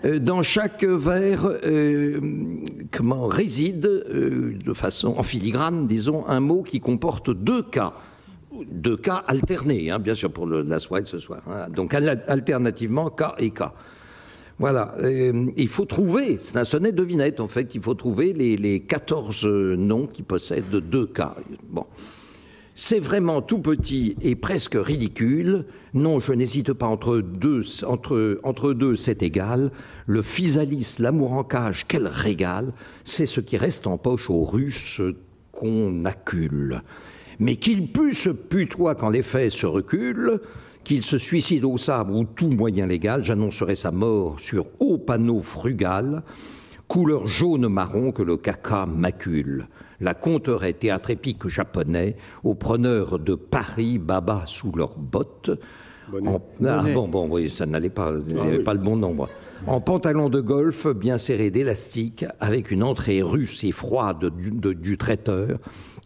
Euh, dans chaque vers, euh, comment réside euh, de façon en filigrane, disons, un mot qui comporte deux cas deux cas alternés, hein, bien sûr, pour la soirée de ce soir. Hein. Donc, alternativement, cas et cas. Voilà. Il faut trouver, c'est un sonnet devinette, en fait, il faut trouver les, les 14 noms qui possèdent deux cas. Bon. C'est vraiment tout petit et presque ridicule. Non, je n'hésite pas entre deux, entre deux, c'est égal. Le physalis, l'amour en cage, quel régal. C'est ce qui reste en poche aux Russes qu'on accule mais qu'il pût se putoie quand les faits se reculent, qu'il se suicide au sabre ou tout moyen légal, j'annoncerai sa mort sur haut panneau frugal, couleur jaune-marron que le caca macule. La conterait théâtre épique japonais, aux preneurs de Paris, baba sous leurs bottes. En, ah, bon, bon, oui, ça n'allait pas, ah, oui. pas le bon nombre. En pantalon de golf bien serré d'élastique, avec une entrée russe et froide du, de, du traiteur,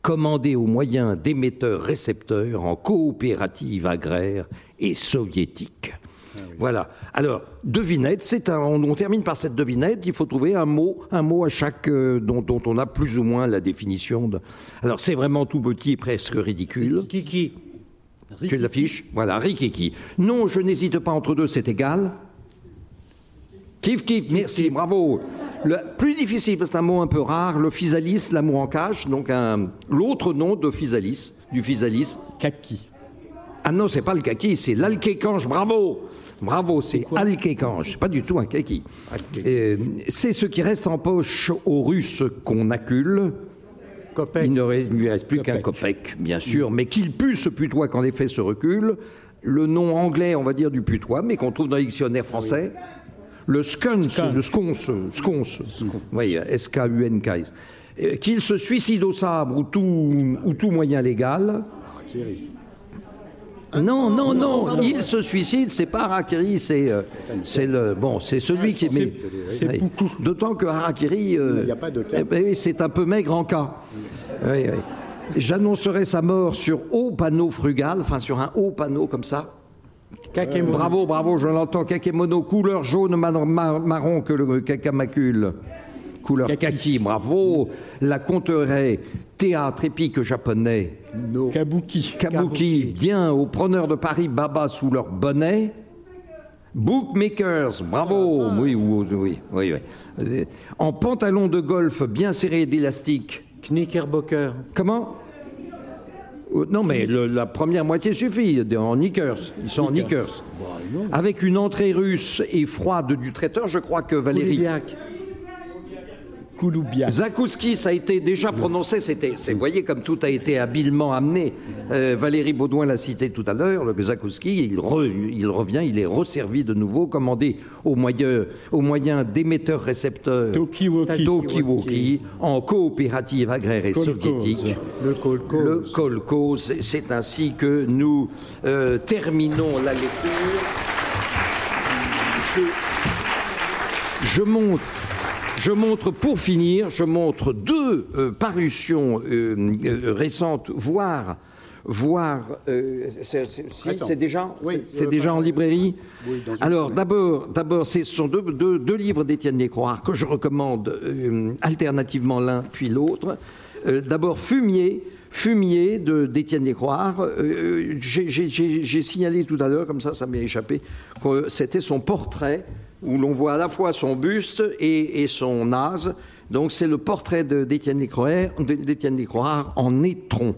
commandé aux moyens d'émetteurs-récepteurs en coopérative agraire et soviétique. Ah oui. Voilà. Alors, devinette, c'est un, on, on, termine par cette devinette. Il faut trouver un mot, un mot à chaque euh, dont, dont, on a plus ou moins la définition. De... Alors, c'est vraiment tout petit, presque ridicule. Kiki. Tu l'affiches Voilà, rikiki. Non, je n'hésite pas entre deux, c'est égal. Kif, kif, merci, bravo. Le plus difficile, parce que c'est un mot un peu rare, le physalis, l'amour en cache, donc l'autre nom de physalis, du physalis. Kaki. Ah non, c'est pas le kaki, c'est l'alkécange, bravo Bravo, c'est alkécange, pas du tout un kaki. Euh, c'est ce qui reste en poche aux Russes qu'on accule. il ne lui reste plus qu'un copec, bien sûr, mais qu'il pue ce putois qu'en effet se recule. Le nom anglais, on va dire, du putois, mais qu'on trouve dans le dictionnaire français, le sconce, le sconce, sconce, oui, S-K-U-N-K. Euh, qu'il se suicide au sabre ou tout, ou tout moyen légal. Non, non, non, il se suicide, c'est pas Harakiri, c'est euh, c'est le bon, c'est celui qui met. C'est beaucoup. D'autant que Harakiri, euh, eh ben c'est un peu maigre en cas. J'annoncerai sa mort sur haut panneau frugal, enfin sur un haut panneau comme ça. Bravo, bravo, je l'entends. Kakemono, couleur jaune marron que le cacamacule. Couleur kaki, bravo. La compterait théâtre épique japonais. Kabuki. Kabuki, bien aux preneurs de Paris Baba sous leur bonnet. Bookmakers, bravo. Ah, oui, oui, oui, oui, euh, En pantalon de golf bien serré d'élastique. Knickerbocker. Comment? Non, mais la première moitié suffit, en knickers. Ils sont en knickers. Bah, Avec une entrée russe et froide du traiteur, je crois que Valérie. Zakouski, ça a été déjà prononcé. C'était, vous voyez comme tout a été habilement amené. Euh, Valérie Baudouin l'a cité tout à l'heure. Le Zakouski, il, il, revient, il est resservi de nouveau, commandé au moyen, au moyen d'émetteurs-récepteurs Tokiwoki, en coopérative agraire et soviétique. Le Kolkhoz. Le Kolkhoz. C'est ainsi que nous euh, terminons la lecture. Je, je monte je montre, pour finir, je montre deux euh, parutions euh, euh, récentes, voire voire c'est déjà c'est déjà en librairie. Alors d'abord d'abord ce sont deux, deux, livres d'Étienne Descroix que je recommande alternativement l'un puis l'autre. d'abord Fumier Fumier d'Étienne Descroix. J'ai signalé tout à l'heure, comme ça, ça m'est échappé, que c'était son portrait où l'on voit à la fois son buste et, son nase. Donc c'est le portrait d'Étienne Descroix en étron.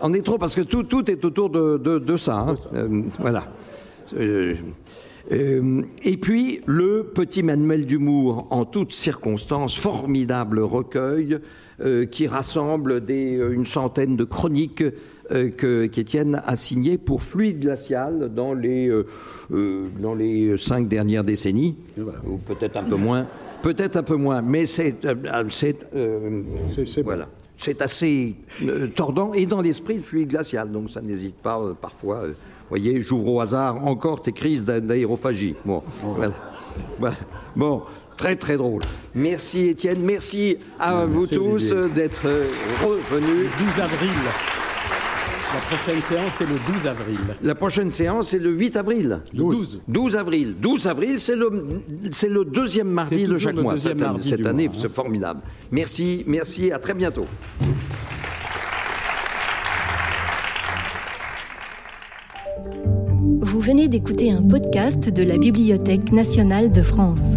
En étron, parce que tout, tout est autour de, ça. Hein. Euh, voilà. Euh, euh, et puis le petit manuel d'humour en toutes circonstances, formidable recueil qui rassemble des, une centaine de chroniques qu'Étienne a signé pour Fluide Glacial dans les, euh, euh, dans les cinq dernières décennies, ou peut-être un peu moins. Peut-être un peu moins, mais c'est voilà. C'est assez tordant et dans l'esprit le fluide glacial, donc ça n'hésite pas parfois. Vous voyez, j'ouvre au hasard encore tes crises d'aérophagie. Bon, bon, très très drôle. Merci Étienne, merci à vous tous d'être revenus. 12 avril. La prochaine séance est le 12 avril. La prochaine séance est le 8 avril. 12. 12 avril. 12 avril, c'est le, c'est le deuxième mardi de chaque mois. Cette, année, cette année c'est formidable. Merci, merci, à très bientôt. Vous venez d'écouter un podcast de la Bibliothèque nationale de France.